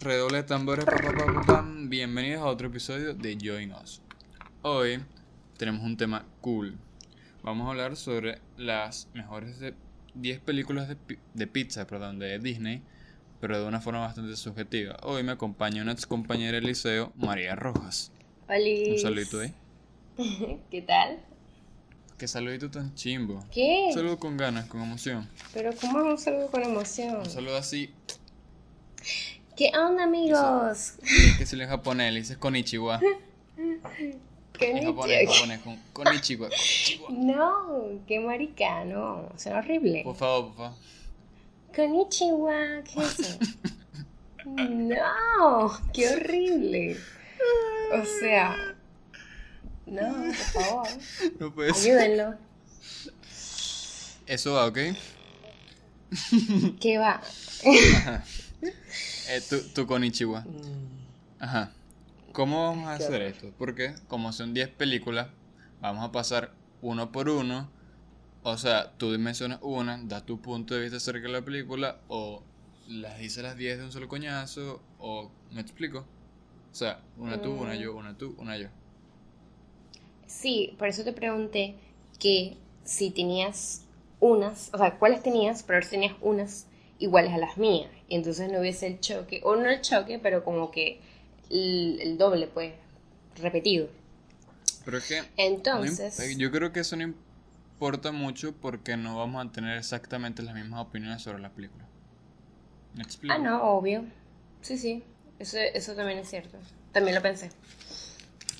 Redoble de tambores, bienvenidos a otro episodio de Join Us. Hoy tenemos un tema cool. Vamos a hablar sobre las mejores de 10 películas de, pi- de pizza, perdón, de Disney, pero de una forma bastante subjetiva. Hoy me acompaña una ex compañera del liceo, María Rojas. Hola. Un saludito ahí. ¿Qué tal? Qué saludito tan chimbo. ¿Qué? Un saludo con ganas, con emoción. Pero ¿cómo es un saludo con emoción? Un saludo así, ¿Qué onda, amigos? que si en japonés, le dices konichiwa. ¿Qué En japonés, japonés, con konichiwa. No, qué maricano. Suena horrible. Por favor, por favor. Konnichiwa, ¿qué es eso? No, qué horrible. O sea, no, por favor, No puede ser. ayúdenlo. Eso va, ¿ok? ¿Qué va? Ajá. Eh, tu, tu konichiwa. Ajá. ¿Cómo vamos a hacer esto? Porque como son 10 películas, vamos a pasar uno por uno. O sea, tú mencionas una, das tu punto de vista acerca de la película, o las dices las 10 de un solo coñazo, o me explico. O sea, una tú, una Mm. yo, una tú, una yo. Sí, por eso te pregunté que si tenías unas, o sea, cuáles tenías, pero si tenías unas iguales a las mías. Y entonces no hubiese el choque, o no el choque, pero como que el, el doble, pues, repetido. Pero es que Entonces, eh, yo creo que eso no importa mucho porque no vamos a tener exactamente las mismas opiniones sobre la película. ¿Me explico? ah, no, obvio. Sí, sí, eso, eso también es cierto. También lo pensé.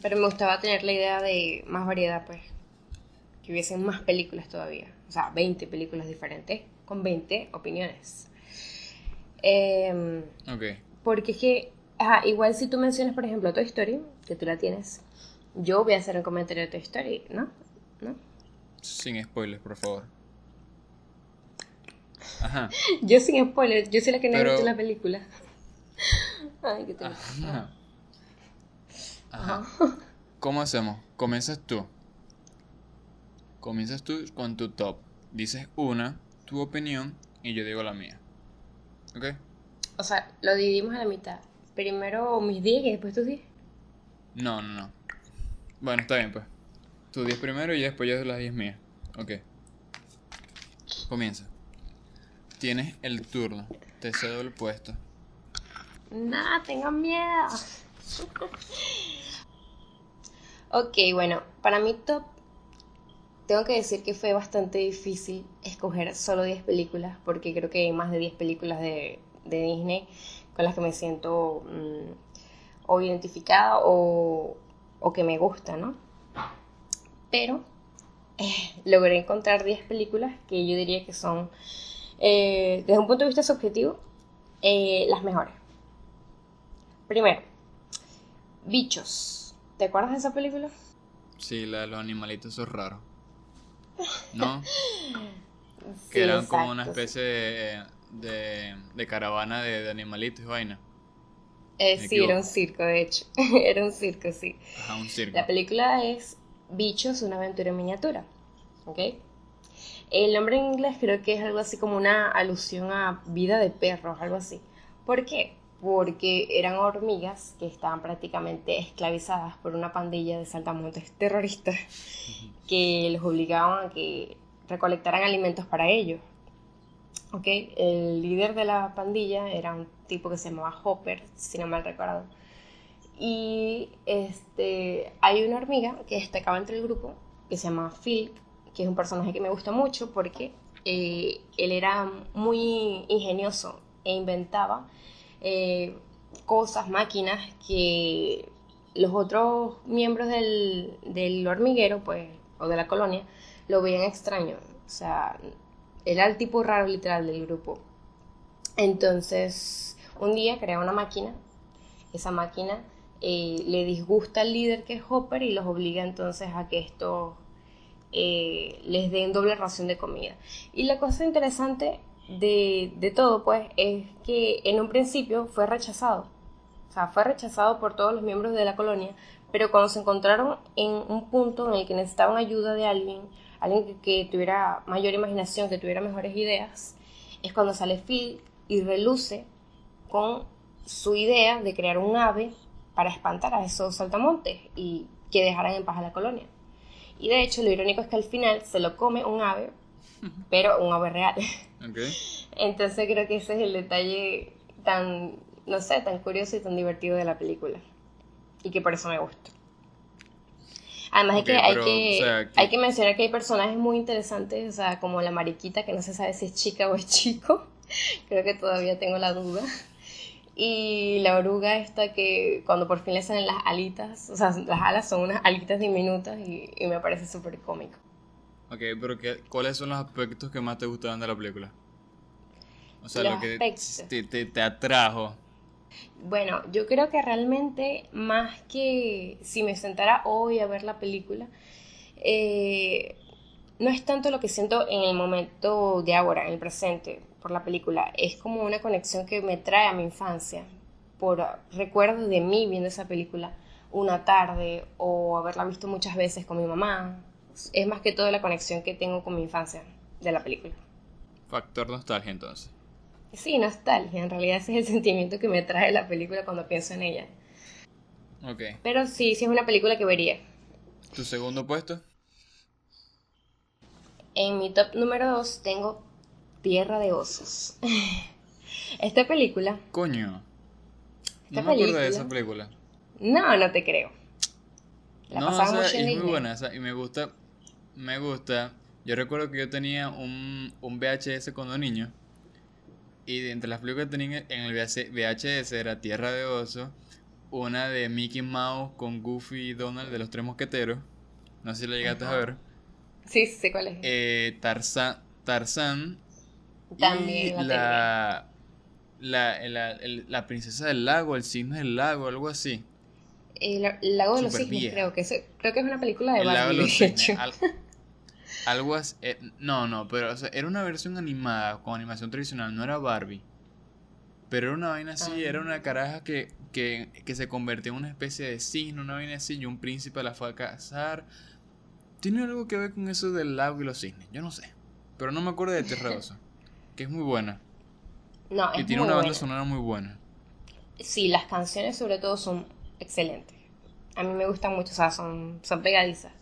Pero me gustaba tener la idea de más variedad, pues. Que hubiesen más películas todavía. O sea, 20 películas diferentes con 20 opiniones. Em, Ok. porque es que, ajá, igual si tú mencionas, por ejemplo, Toy Story, que tú la tienes, yo voy a hacer un comentario de Toy Story, ¿no? ¿No? Sin spoilers, por favor. Ajá. Yo sin spoiler, yo soy la que no he Pero- visto la película. Ay, qué triste. Ajá. Ajá. ¿Cómo hacemos? Comienzas tú. Comienzas tú con tu top. Dices una, tu opinión, y yo digo la mía. ¿Ok? O sea, lo dividimos a la mitad. Primero mis 10 y después tus 10. No, no, no. Bueno, está bien, pues. Tú 10 primero y después yo las 10 mías. Ok. Comienza. Tienes el turno. Te cedo el puesto. Nah, tengo miedo. ok, bueno, para mi top, tengo que decir que fue bastante difícil escoger solo 10 películas, porque creo que hay más de 10 películas de, Disney con las que me siento mm, o identificada o, o que me gusta, ¿no? Pero eh, logré encontrar 10 películas que yo diría que son, eh, desde un punto de vista subjetivo, eh, las mejores. Primero, Bichos. ¿Te acuerdas de esa película? Sí, la de los animalitos esos raros. ¿No? Sí, Que eran como una especie de, de, de caravana de, de animalitos y vaina. Eh, sí, era un circo, de hecho. era un circo, sí. Ajá, un circo. La película es Bichos, una aventura en miniatura. ¿Ok? El nombre en inglés creo que es algo así como una alusión a vida de perros, algo así. ¿Por qué? Porque eran hormigas que estaban prácticamente esclavizadas por una pandilla de saltamontes terroristas que los obligaban a que recolectaran alimentos para ellos. ¿Ok? El líder de la pandilla era un tipo que se llamaba Hopper, si no mal recuerdo. Y este, hay una hormiga que destacaba entre el grupo que se llama Phil, que es un personaje que me gusta mucho porque eh, él era muy ingenioso e inventaba eh, cosas, máquinas que los otros miembros del, del hormiguero, pues, o de la colonia, lo veían extraño. O sea, era el tipo raro literal del grupo. Entonces, un día crea una máquina. Esa máquina eh, le disgusta al líder que es Hopper y los obliga entonces a que esto eh, les den doble ración de comida. Y la cosa interesante de, de todo, pues, es que en un principio fue rechazado. O sea, fue rechazado por todos los miembros de la colonia, pero cuando se encontraron en un punto en el que necesitaban ayuda de alguien, alguien que, que tuviera mayor imaginación, que tuviera mejores ideas, es cuando sale Phil y reluce con su idea de crear un ave para espantar a esos saltamontes y que dejaran en paz a la colonia. Y de hecho, lo irónico es que al final se lo come un ave, pero un ave real. Entonces creo que ese es el detalle tan, no sé, tan curioso y tan divertido de la película. Y que por eso me gusta. Además que, hay, que, hay que mencionar que hay personajes muy interesantes, o sea, como la mariquita, que no se sabe si es chica o es chico. Creo que todavía tengo la duda. Y la oruga esta que cuando por fin le salen las alitas, o sea, las alas son unas alitas diminutas y, me parece súper cómico. Ok, pero qué, ¿cuáles son los aspectos que más te gustaban de la película? O sea, lo que te, te atrajo. Bueno, yo creo que realmente más que si me sentara hoy a ver la película, eh, no es tanto lo que siento en el momento de ahora, en el presente, por la película, es como una conexión que me trae a mi infancia, por recuerdos de mí viendo esa película una tarde o haberla visto muchas veces con mi mamá. Es más que todo la conexión que tengo con mi infancia de la película. Factor nostalgia entonces. Sí, nostalgia. En realidad ese es el sentimiento que me trae la película cuando pienso en ella. Ok. Pero sí, sí es una película que vería. ¿Tu segundo puesto? En mi top número 2 tengo Tierra de Osos. Esta película. Coño. no me acuerdo de esa película. No, no te creo. La no, o sea, es muy buena y me gusta. Me gusta. Yo recuerdo que yo tenía un, un VHS cuando niño y de entre las películas que tenía en el VHS era Tierra de Oso, una de Mickey Mouse con Goofy y Donald de los Tres Mosqueteros. No sé si la llegaste a ver. Sí, sé cuál es. Eh, Tarzán, Tarzán. También y la, la, la, princesa del lago, el cisne del lago, algo así. El, lago de los cisnes, creo que, creo que es una película de Barbie, de hecho. Algo así. Eh, no, no, pero era una versión animada con animación tradicional, no era Barbie. Pero era una vaina así, era una caraja que, que, que, se convirtió en una especie de cisne, una vaina así, y un príncipe la fue a cazar. Tiene algo que ver con eso del lago y los cisnes, yo no sé. Pero no me acuerdo de Terroso, que es muy buena. No, y tiene una banda sonora muy buena. Sí, las canciones sobre todo son excelentes. A mí me gustan mucho, o sea, son, son pegadizas.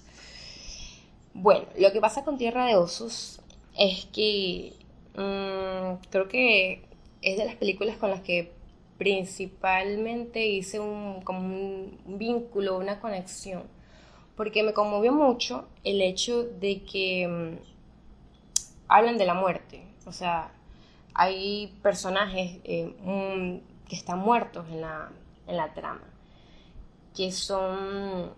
Bueno, lo que pasa con Tierra de Osos es que mm, creo que es de las películas con las que principalmente hice un, como un vínculo, una conexión, porque me conmovió mucho el hecho de que mm, hablan de la muerte, o sea, hay personajes eh, mm, que están muertos en la, en la trama, que son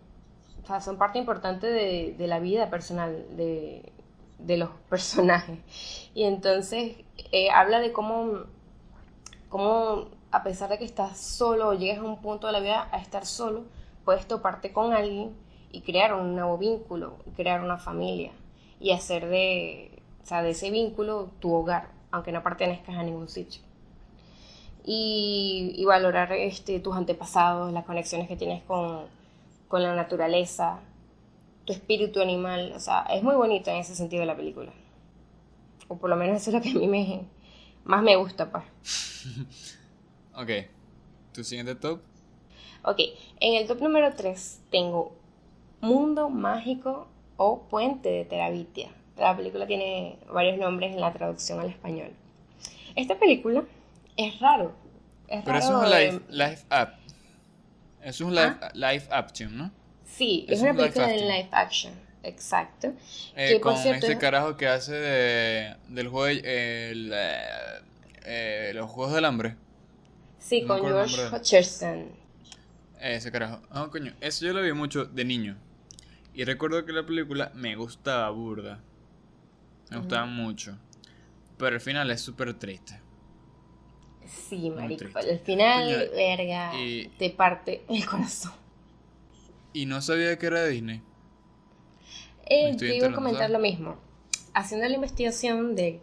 sea, son parte importante de, la vida personal de, los personajes. Y entonces eh, habla de cómo, cómo, a pesar de que estás solo o llegas a un punto de la vida a estar solo, puedes toparte con alguien y crear un nuevo vínculo, crear una familia y hacer de, de ese vínculo tu hogar, aunque no pertenezcas a ningún sitio. Y, y valorar este, tus antepasados, las conexiones que tienes con, con la naturaleza, tu espíritu animal. O sea, es muy bonito en ese sentido la película. O por lo menos eso es lo que a mí me, más me gusta, pues. ok. ¿Tu siguiente top? Ok. En el top número 3 tengo Mundo Mágico o Puente de Terabitia. La película tiene varios nombres en la traducción al español. Esta película es raro. Es Pero es un live, live Es un live, ah. live action, ¿no? Sí, es, una película de live action. Exacto. Eh, con este carajo que hace de, del juego, el, eh, los Juegos del Hambre. Sí, con George Hutcherson. Ese carajo. Ah, coño. Eso yo lo vi mucho de niño. Y recuerdo que la película me gustaba burda. Me gustaba mucho. Pero el final es súper triste. Sí, marico. Al final, verga, te parte el corazón. Y no sabía que era de Disney. Eh, te iba a comentar lo mismo. Haciendo la investigación de,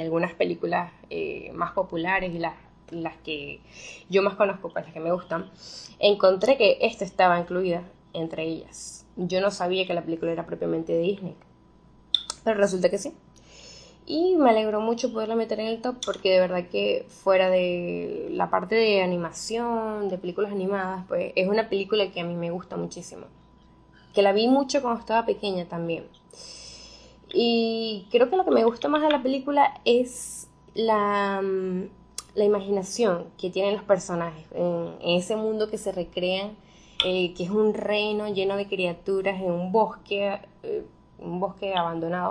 algunas películas eh, más populares y las, las que yo más conozco, pues las que me gustan, encontré que esta estaba incluida entre ellas. Yo no sabía que la película era propiamente de Disney. Pero resulta que sí. Y me alegró mucho poderla meter en el top porque de verdad que fuera de la parte de animación, de películas animadas, pues es una película que a mí me gusta muchísimo. Que la vi mucho cuando estaba pequeña también. Y creo que lo que me gusta más de la película es la, mm, la imaginación que tienen los personajes en, ese mundo que se recrean, eh, que es un reino lleno de criaturas en un bosque, eh, un bosque abandonado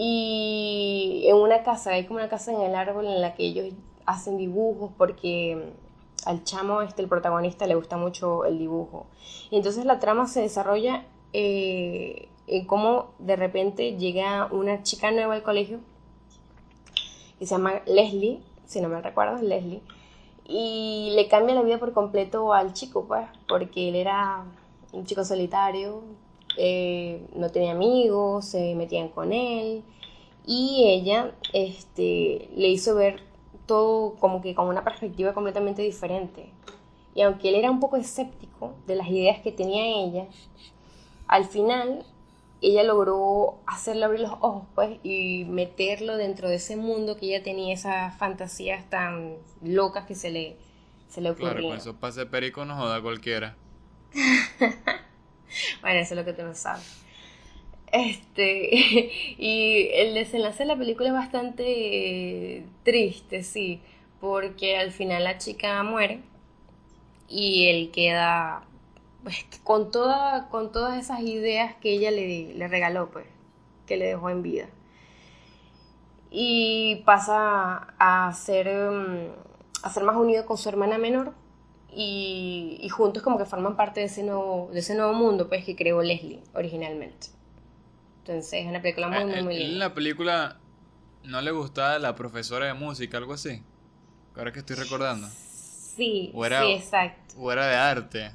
y en una casa, hay como una casa en el árbol en la que ellos hacen dibujos porque al chamo, este, el protagonista, le gusta mucho el dibujo. Y entonces la trama se desarrolla eh, en cómo de repente llega una chica nueva al colegio que se llama Leslie, si no me recuerdo, Leslie, y le cambia la vida por completo al chico, pues, porque él era un chico solitario, eh, no tenía amigos, se metían con él y ella este, le hizo ver todo como que con una perspectiva completamente diferente. Y aunque él era un poco escéptico de las ideas que tenía ella, al final ella logró hacerle abrir los ojos pues y meterlo dentro de ese mundo que ella tenía esas fantasías tan locas que se le, se le ocurrían. Claro, con eso pase perico no joda cualquiera. bueno, eso es lo que tú no sabes. Este, y el desenlace de la película es bastante triste, sí, porque al final la chica muere y él queda pues, con, toda, con todas esas ideas que ella le, le regaló, pues, que le dejó en vida. Y pasa a ser, mm, a ser más unido con su hermana menor, y, juntos como que forman parte de ese nuevo, de ese nuevo mundo pues que creó Leslie originalmente. Entonces es una película muy, muy, muy linda. ¿En la película no le gustaba la profesora de música, algo así? Ahora que estoy recordando. Sí, sí, exacto. O era de arte.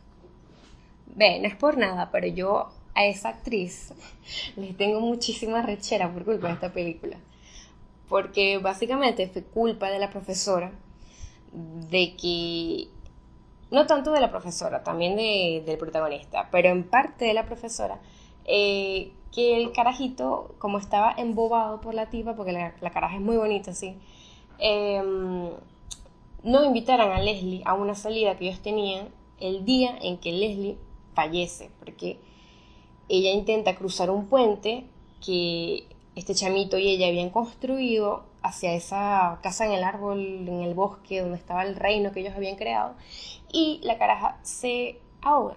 Ve, no es por nada, pero yo a esa actriz le tengo muchísima rechera por culpa de esta película. Porque básicamente fue culpa de la profesora de que no tanto de la profesora, también del protagonista, pero en parte de la profesora, eh, que el carajito, como estaba embobado por la tipa, porque la, la caraja es muy bonita, sí, em, no invitaran a Leslie a una salida que ellos tenían el día en que Leslie fallece, porque ella intenta cruzar un puente que este chamito y ella habían construido hacia esa casa en el árbol, en el bosque donde estaba el reino que ellos habían creado, y la caraja se ahoga.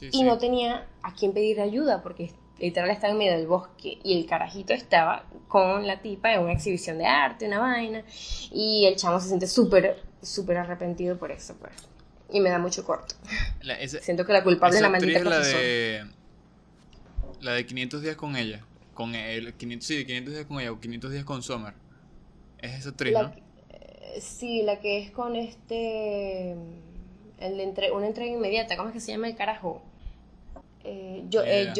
y no tenía a quién pedir ayuda porque literal estaba en medio del bosque y el carajito estaba con la tipa en una exhibición de arte, una vaina, y el chamo se siente súper, súper arrepentido por eso, pues. Y me da mucho corto. Siento que la culpable es la maldita la de, la de 500 días con ella. Con el 500, sí, 500 días con ella o 500 días con Summer. Es esa actriz, ¿no? Eh, sí, la que es con este. El entre, una entrega inmediata. ¿Cómo es que se llama el carajo? Eh, yo, eh,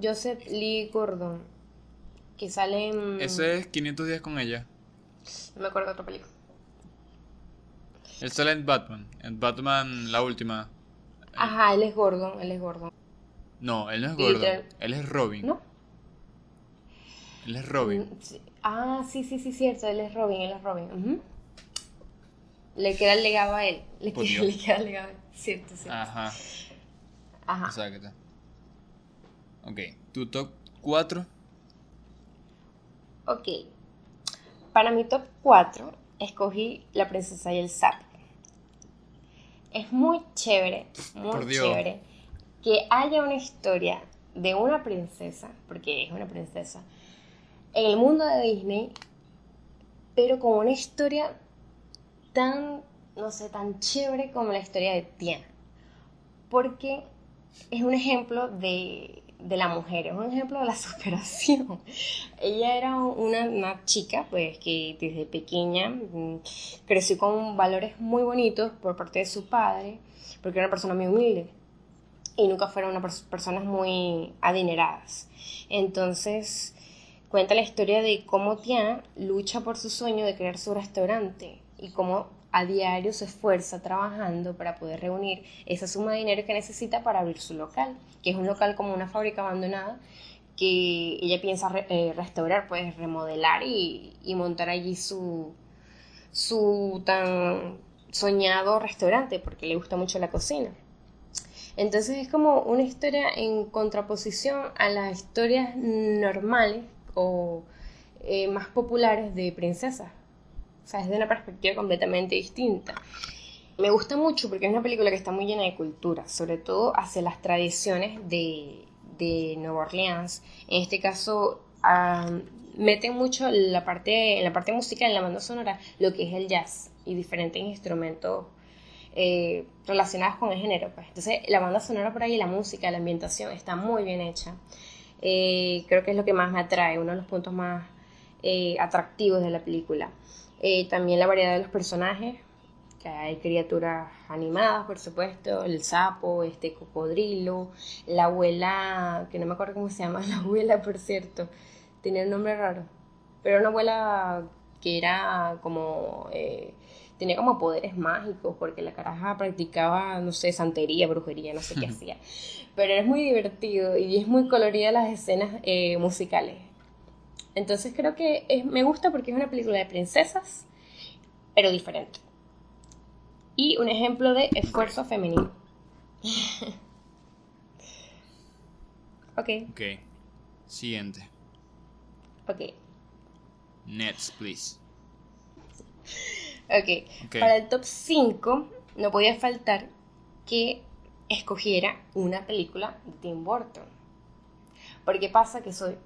Joseph Lee Gordon. Que sale en. Ese es 500 días con ella. No me acuerdo de otra película. Él sale en Batman. En Batman, la última. Ajá, él es Gordon. Él es Gordon. No, él no es Gordon. Él es Robin. ¿No? Él es Robin. Mm, ah, sí, sí, sí, cierto. Él es Robin, él es Robin. Le queda el legado a él. Le, queda, le queda el legado a él. Cierto, cierto. Ajá. Ajá. Exacto. Ok, ¿tu top 4? Ok. Para mi top 4 escogí La princesa y el sapo. Es muy chévere, muy chévere que haya una historia de una princesa, porque es una princesa, en el mundo de Disney, pero con una historia tan, no sé, tan chévere como la historia de Tiana. Porque es un ejemplo de, la mujer, es un ejemplo de la superación. Ella era una, una, chica, pues, que desde pequeña mm, creció con valores muy bonitos por parte de su padre, porque era una persona muy humilde y nunca fueron unas personas muy adineradas. Entonces, Cuenta la historia de cómo Tiana lucha por su sueño de crear su restaurante y cómo a diario se esfuerza trabajando para poder reunir esa suma de dinero que necesita para abrir su local, que es un local como una fábrica abandonada que ella piensa eh, restaurar, pues remodelar y, montar allí su, su tan soñado restaurante porque le gusta mucho la cocina. Entonces es como una historia en contraposición a las historias normales o eh, más populares de princesas. O sea, es de una perspectiva completamente distinta. Me gusta mucho porque es una película que está muy llena de cultura, sobre todo hacia las tradiciones de, de Nueva Orleans. En este caso, meten mucho la parte, en la parte musical, en la banda sonora, lo que es el jazz y diferentes instrumentos eh, relacionados con el género. Pues. Entonces, la banda sonora por ahí, la música, la ambientación está muy bien hecha. Eh, creo que es lo que más me atrae, uno de los puntos más eh, atractivos de la película. también la variedad de los personajes, que hay criaturas animadas, por supuesto, el sapo, este cocodrilo, la abuela, que no me acuerdo cómo se llama la abuela, por cierto, tenía un nombre raro, pero una abuela que era como, eh, tenía como poderes mágicos, porque la caraja practicaba, no sé, santería, brujería, no sé qué hacía, pero es muy divertido y es muy colorida las escenas eh, musicales. Entonces creo que me gusta porque es una película de princesas, pero diferente y un ejemplo de esfuerzo femenino. ok. Ok. Siguiente. Ok. Next, please. Okay. ok. Para el top 5 no podía faltar que escogiera una película de Tim Burton. Porque pasa que soy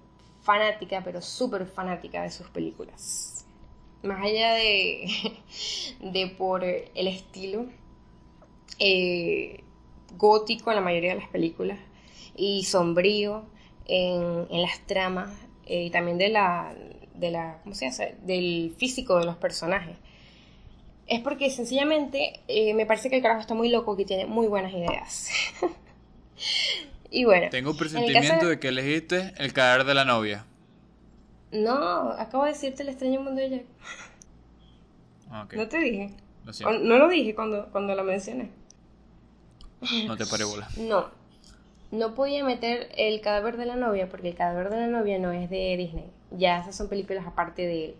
fanática, pero súper fanática de sus películas más allá de, de por el estilo eh, gótico en la mayoría de las películas y sombrío en, las tramas eh, y también de la, de la, ¿cómo se? Del físico de los personajes. Es porque sencillamente eh, me parece que el carajo está muy loco, que tiene muy buenas ideas. y bueno. Tengo un presentimiento de... que elegiste el cadáver de la novia. No, acabo de decirte el extraño mundo de Jack. Ah, no te dije. no lo dije cuando, cuando lo mencioné. No te paré bola. No. No podía meter el cadáver de la novia porque el cadáver de la novia no es de Disney. Ya esas son películas aparte de él.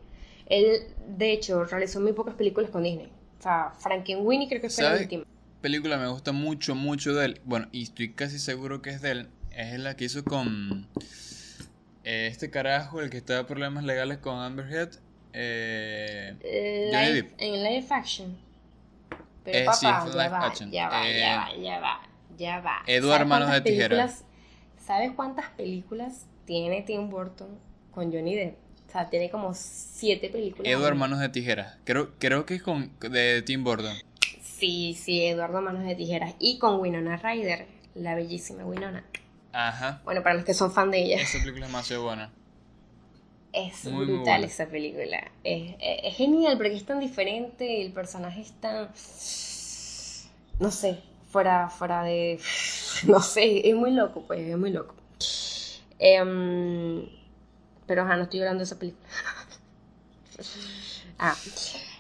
Él, de hecho, realizó muy pocas películas con Disney. O sea, Frankenweenie creo que fue la última. película me gusta mucho, mucho de él. Bueno, y estoy casi seguro que es de él. Es la que hizo con este carajo, el que estaba en problemas legales con Amber Heard, eh, en live action. Pero eh, papá, ya, va, action. ya va, ya eh, va, ya va, ya va, Edward Manos de Tijera. ¿Sabes cuántas películas tiene Tim Burton con Johnny Depp? O sea, tiene como siete películas. Edward Manos de Tijeras. Creo, creo que es con de Tim Burton. Sí, sí, Eduardo Manos de Tijeras. Y con Winona Ryder, la bellísima Winona. Ajá. Bueno, para los que son fan de ella. Esa película es demasiado buena. Es brutal esa película. Es, genial porque es tan diferente, el personaje es tan. No sé, fuera, fuera de. No sé, es muy loco, pues, es muy loco. Em, pero ajá, no estoy hablando de esa película. ah.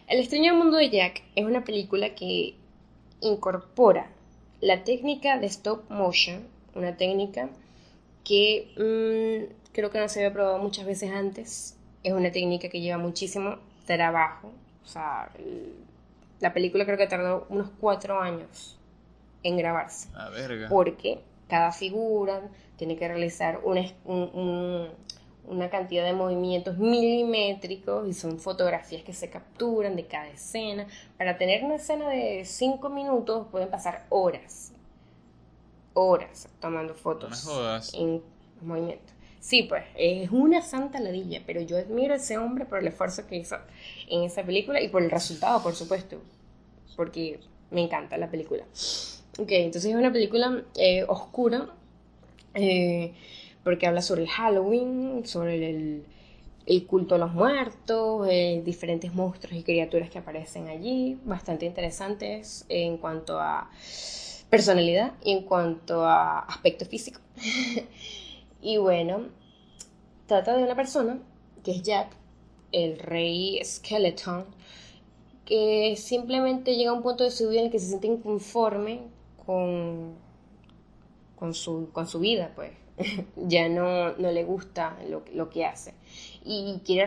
El extraño mundo de Jack es una película que incorpora la técnica de stop motion una técnica que mm, creo que no se había probado muchas veces antes. Es una técnica que lleva muchísimo trabajo. O sea, la película creo que tardó unos cuatro años en grabarse. Ah, verga. Porque cada figura tiene que realizar una, una cantidad de movimientos milimétricos y son fotografías que se capturan de cada escena. Para tener una escena de cinco minutos pueden pasar horas horas tomando fotos en movimiento. Sí, pues, es una santa ladilla, pero yo admiro a ese hombre por el esfuerzo que hizo en esa película y por el resultado, por supuesto, porque me encanta la película. Ok, entonces es una película eh, oscura, eh, porque habla sobre el Halloween, sobre el, culto a los muertos, eh, diferentes monstruos y criaturas que aparecen allí, bastante interesantes en cuanto a personalidad y en cuanto a aspecto físico. y bueno, trata de una persona que es Jack, el rey Skeleton, que simplemente llega a un punto de su vida en el que se siente inconforme con, con, su, con su vida, pues. ya no, no le gusta lo, lo que hace y quiere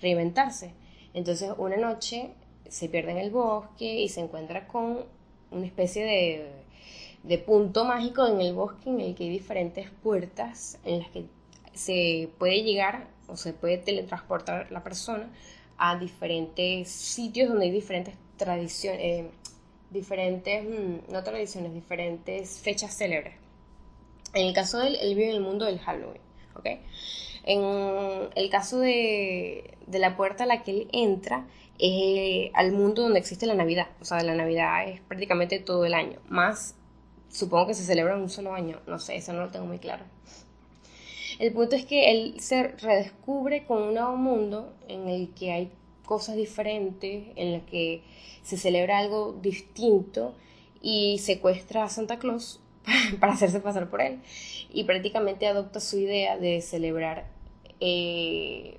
reinventarse. Entonces una noche se pierde en el bosque y se encuentra con una especie de, de punto mágico en el bosque en el que hay diferentes puertas en las que se puede llegar o se puede teletransportar la persona a diferentes sitios donde hay diferentes tradiciones, eh, diferentes, mm, no tradiciones, diferentes fechas célebres. En el caso de él, él vive en el mundo del Halloween, ¿ok? En el caso de, de la puerta a la que él entra, es al mundo donde existe la Navidad. O sea, la Navidad es prácticamente todo el año. Más, supongo que se celebra en un solo año. No sé, eso no lo tengo muy claro. El punto es que él se redescubre con un nuevo mundo en el que hay cosas diferentes, en el que se celebra algo distinto y secuestra a Santa Claus para hacerse pasar por él. Y prácticamente adopta su idea de celebrar eh,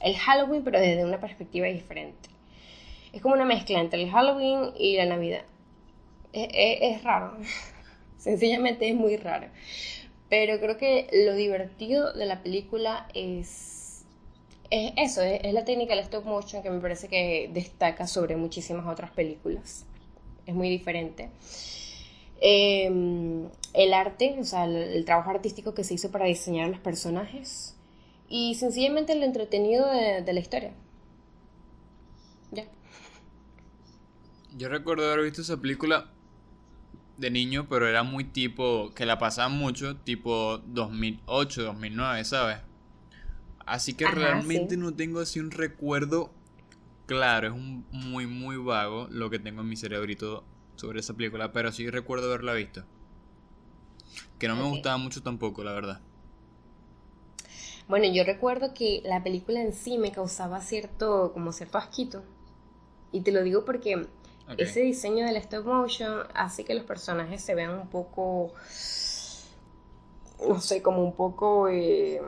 el Halloween, pero desde una perspectiva diferente. Es como una mezcla entre el Halloween y la Navidad. Es, raro. Sencillamente es muy raro. Pero creo que lo divertido de la película es, es eso, es, la técnica del stop motion que me parece que destaca sobre muchísimas otras películas. Es muy diferente. Em, el arte, o sea, el, trabajo artístico que se hizo para diseñar los personajes y sencillamente lo entretenido de, la historia. Ya. Yo recuerdo haber visto esa película de niño, pero era muy tipo, que la pasaban mucho, tipo 2008, 2009, ¿sabes? Así que realmente no tengo así un recuerdo claro, es un muy, muy vago lo que tengo en mi cerebrito sobre esa película, pero sí recuerdo haberla visto. Que no me gustaba mucho tampoco, la verdad. Bueno, yo recuerdo que la película en sí me causaba cierto, como cierto asquito. Y te lo digo porque ese diseño del stop motion hace que los personajes se vean un poco, no sé, como un poco, eh,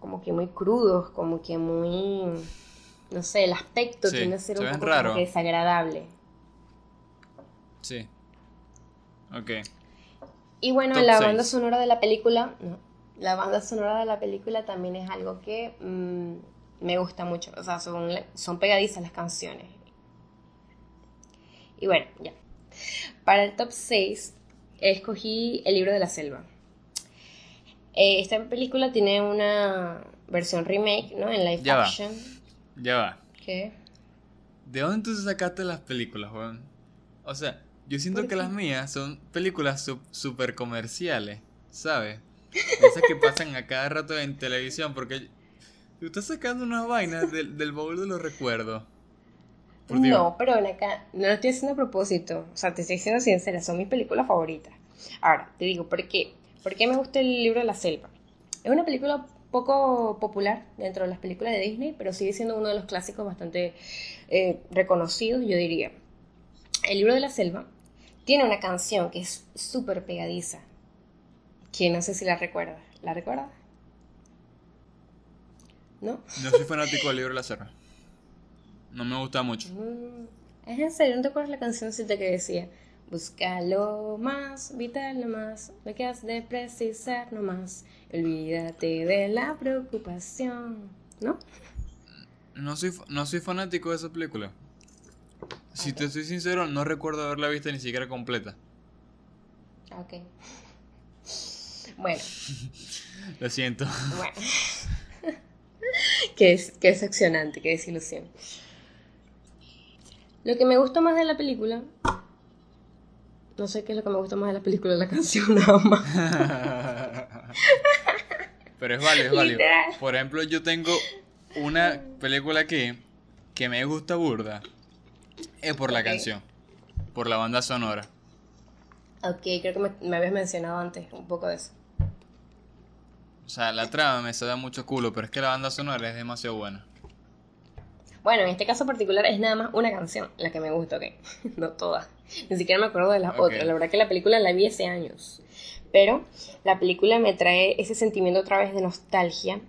como que muy crudos, como que muy, no sé, el aspecto tiene que ser un poco desagradable. Sí. Ok. Y bueno, la banda sonora de la película, la banda sonora de la película también es algo que mm, me gusta mucho. O sea, son, son pegadizas las canciones. Y bueno, ya. Para el top 6 escogí El libro de la selva. Eh, esta película tiene una versión remake, ¿no? En live ya action. Va. Ya va. ¿Qué? ¿De dónde tú sacaste las películas, Juan? O sea, yo siento que las mías son películas súper comerciales, ¿sabes? Esas que pasan a cada rato en televisión, porque tú estás sacando unas vainas del, del baúl de los recuerdos. No, pero ven acá, no lo estoy haciendo a propósito. O sea, te estoy diciendo sincera, son mis películas favoritas. Ahora, te digo, ¿por qué? ¿Por qué me gusta el libro de la selva? Es una película poco popular dentro de las películas de Disney, pero sigue siendo uno de los clásicos bastante eh, reconocidos, yo diría. El libro de la selva tiene una canción que es súper pegadiza, que no sé si la recuerdas. ¿La recuerdas? ¿No? No soy fanático del libro de la selva. No me gusta mucho. Mm, es en serio, ¿no te acuerdas la cancióncita que decía? Busca lo más vital nomás, lo que has de precisar nomás. Olvídate de la preocupación, ¿no? No soy, no soy fanático de esa película. Si te soy sincero, no recuerdo haberla visto ni siquiera completa. Ok. Bueno. Lo siento. Bueno. qué, es, qué decepcionante, qué desilusión. Lo que me gustó más de la película. No sé qué es lo que me gustó más de la película, la canción nada más. Pero es válido, es válido. Por ejemplo, yo tengo una película que, que me gusta burda. Es por la canción. Por la banda sonora. Ok, creo que me, habías mencionado antes un poco de eso. O sea, la trama me da mucho culo, pero es que la banda sonora es demasiado buena. Bueno, en este caso particular es nada más una canción la que me gusta, ok. no todas. Ni siquiera me acuerdo de las otras. La verdad que la película la vi hace años. Pero la película me trae ese sentimiento otra vez de nostalgia.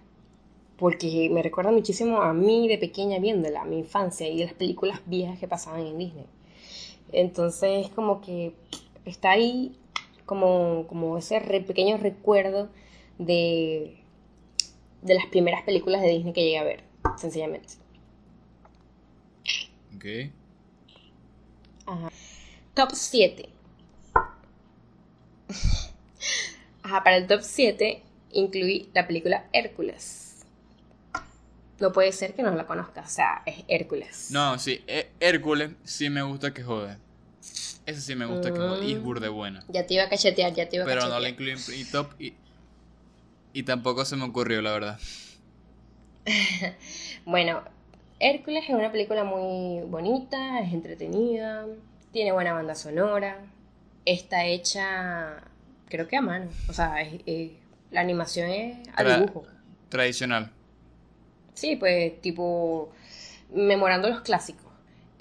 Porque me recuerda muchísimo a mí de pequeña viéndola, a mi infancia y las películas viejas que pasaban en Disney. Entonces, como que está ahí como, como ese re- pequeño recuerdo de, de las primeras películas de Disney que llegué a ver, sencillamente. Ok. Ajá. Top 7. Ajá, para el top 7 incluí la película Hércules. No puede ser que no la conozcas, o sea, es Hércules. No, sí, Hé- Hércules sí me gusta que jode. Ese sí me gusta que jode. Y es burde buena. Ya te iba a cachetear, ya te iba a Pero no la incluí en top y, y tampoco se me ocurrió, la verdad. Bueno, Hércules es una película muy bonita, es entretenida, tiene buena banda sonora, está hecha, creo que a mano, o sea, es- es- la animación es a Tra- dibujo. Tradicional. Sí, pues tipo memorando los clásicos,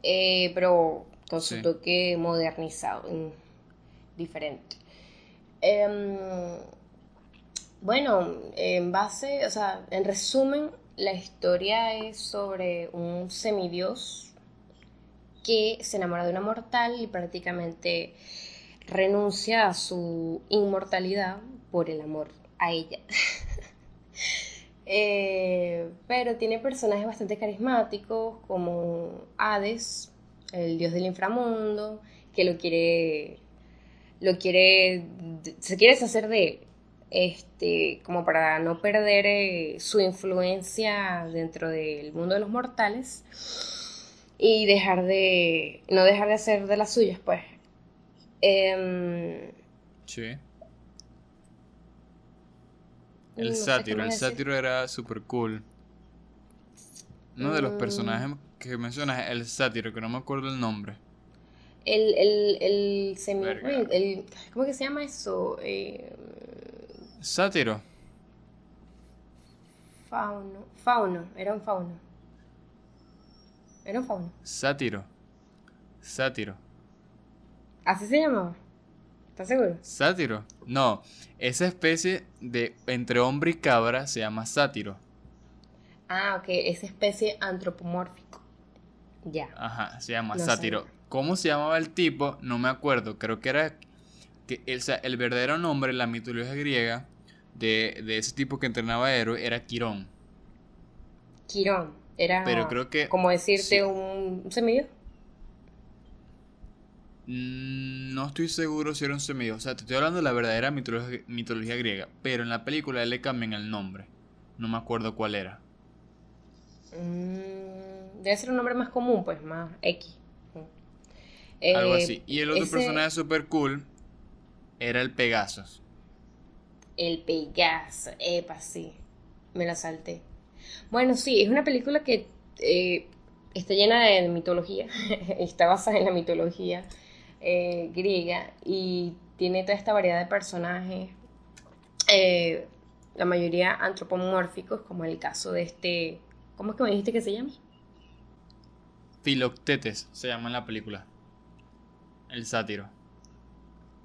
eh, pero con su Sí. toque modernizado, diferente. Em, bueno, en base, o sea, en resumen, la historia es sobre un semidios que se enamora de una mortal y prácticamente renuncia a su inmortalidad por el amor a ella. Eh, pero tiene personajes bastante carismáticos como Hades, el dios del inframundo, que lo quiere, lo quiere, se quiere deshacer de él, este, como para no perder eh, su influencia dentro del mundo de los mortales y dejar de, no dejar de hacer de las suyas, pues. Em, Sí. El sátiro, el sátiro era super cool. Uno de los Mm. personajes que mencionas, el sátiro, que no me acuerdo el nombre. El, el, el semi... El- ¿Cómo que se llama eso? Eh, Sátiro. fauno. Fauno. Era un fauno. Era un fauno. Sátiro. Sátiro. ¿Así se llamaba? ¿Estás seguro? Sátiro. No, esa especie de entre hombre y cabra se llama sátiro. Ah, ok. Esa especie antropomórfico. Ya. Ajá, se llama No sátiro. sabía. ¿Cómo se llamaba el tipo? No me acuerdo. Creo que era que el, o sea, el verdadero nombre en la mitología griega de, de ese tipo que entrenaba héroe era Quirón. Quirón. Era Pero creo que como decirte sí. un, un semidios. Mm, No estoy seguro si era un semidios. O sea, te estoy hablando de la verdadera mitología, mitología griega. Pero en la película le cambian el nombre. No me acuerdo cuál era. Mm, debe ser un nombre más común, pues, más X. Algo Eh, así. Y el otro ese- personaje super cool era el Pegasus. El Pegaso, epa, sí, me la salté. Bueno, sí, es una película que eh, está llena de mitología, está basada en la mitología eh, griega y tiene toda esta variedad de personajes, eh, la mayoría antropomórficos, como el caso de este, ¿cómo es que me dijiste que se llama? Filoctetes se llama en la película. El sátiro.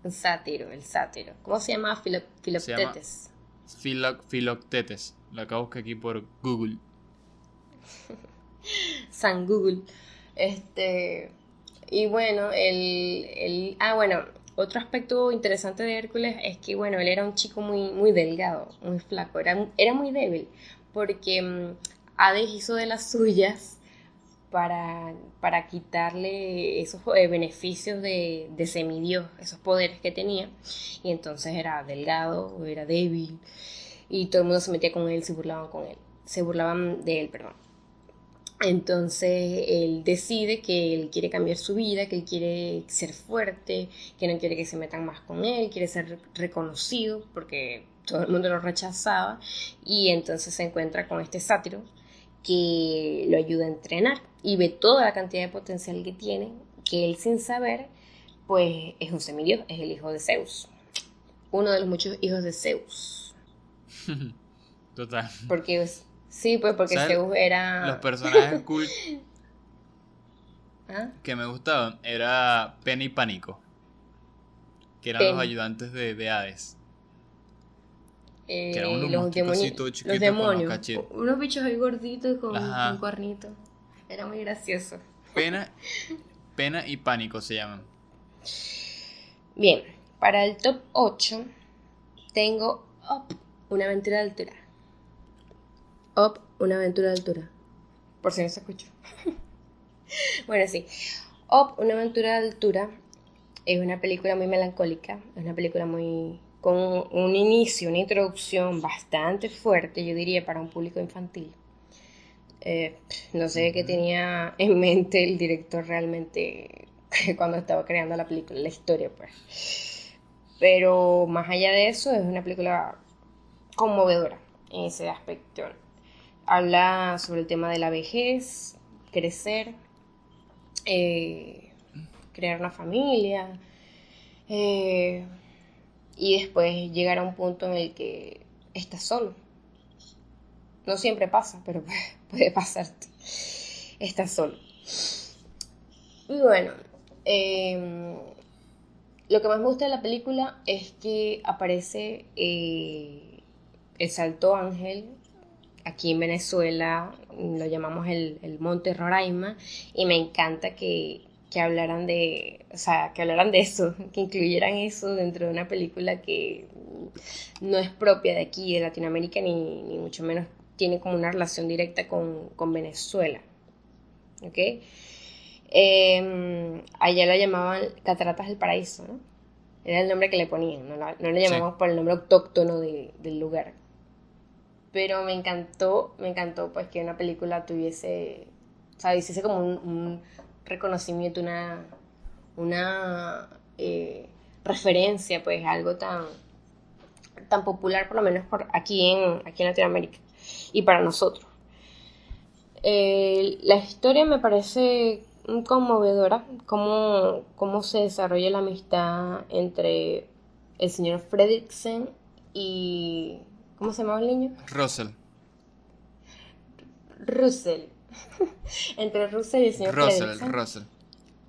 El sátiro, el sátiro. ¿Cómo se llama? Filo- Filoctetes. Filo- Filoctetes. Lo acabo de buscar aquí por Google. San Google. Este, y bueno, el, el- ah, bueno, otro aspecto interesante de Hércules es que, bueno, él era un chico muy, muy delgado, muy flaco, era, era muy débil, porque mm, Hades hizo de las suyas para, para quitarle esos eh, beneficios de, de semidios, esos poderes que tenía, y entonces era delgado, era débil, y todo el mundo se metía con él, se burlaban con él, se burlaban de él, perdón. Entonces él decide que él quiere cambiar su vida, que él quiere ser fuerte, que no quiere que se metan más con él, quiere ser reconocido porque todo el mundo lo rechazaba. Y entonces se encuentra con este sátiro que lo ayuda a entrenar y ve toda la cantidad de potencial que tiene, que él sin saber pues es un semidios, es el hijo de Zeus, uno de los muchos hijos de Zeus, Total. porque es- sí, pues porque ¿Sabes? Zeus era... Los personajes cool ¿Ah? que me gustaban era Penny y Pánico. Que eran Penny. los ayudantes de, de Hades. Eh, Que eran unos los, chiquitos demonios. Unos bichos ahí gorditos con, Ajá. con cuernitos. Era muy gracioso. Pena, Pena y Pánico se llaman. Bien, Para el top 8 tengo Up, una aventura de altura. Up, una aventura de altura. Por si no se escucha. bueno, sí. Up, una aventura de altura es una película muy melancólica, es una película muy con un inicio, una introducción bastante fuerte, yo diría, para un público infantil. Eh, no sé qué tenía en mente el director realmente cuando estaba creando la película, la historia, pues. Pero más allá de eso, es una película conmovedora en ese aspecto. Habla sobre el tema de la vejez, crecer, eh, crear una familia eh, y después llegar a un punto en el que estás solo. No siempre pasa, pero puede pasarte. Estás solo. Y bueno, em, lo que más me gusta de la película es que aparece eh, el Salto Ángel, aquí en Venezuela lo llamamos el, Monte Roraima, y me encanta que, hablaran de, o sea, que hablaran de eso, que incluyeran eso dentro de una película que no es propia de aquí, de Latinoamérica, ni, mucho menos tiene como una relación directa con, Venezuela. ¿Ok? Em, allá la llamaban Cataratas del Paraíso, ¿no? Era el nombre que le ponían, no, no le llamamos por el nombre autóctono del lugar pero me encantó, me encantó pues que una película tuviese, o sea, hiciese como un, reconocimiento, una, una eh, referencia, pues algo tan, tan popular, por lo menos por aquí en, aquí en Latinoamérica y para nosotros. Eh, la historia me parece conmovedora, cómo, cómo se desarrolla la amistad entre el señor Fredricksen y ¿Cómo se llama el niño? Russell. Russell. Entre Russell y el señor Russell, Russell.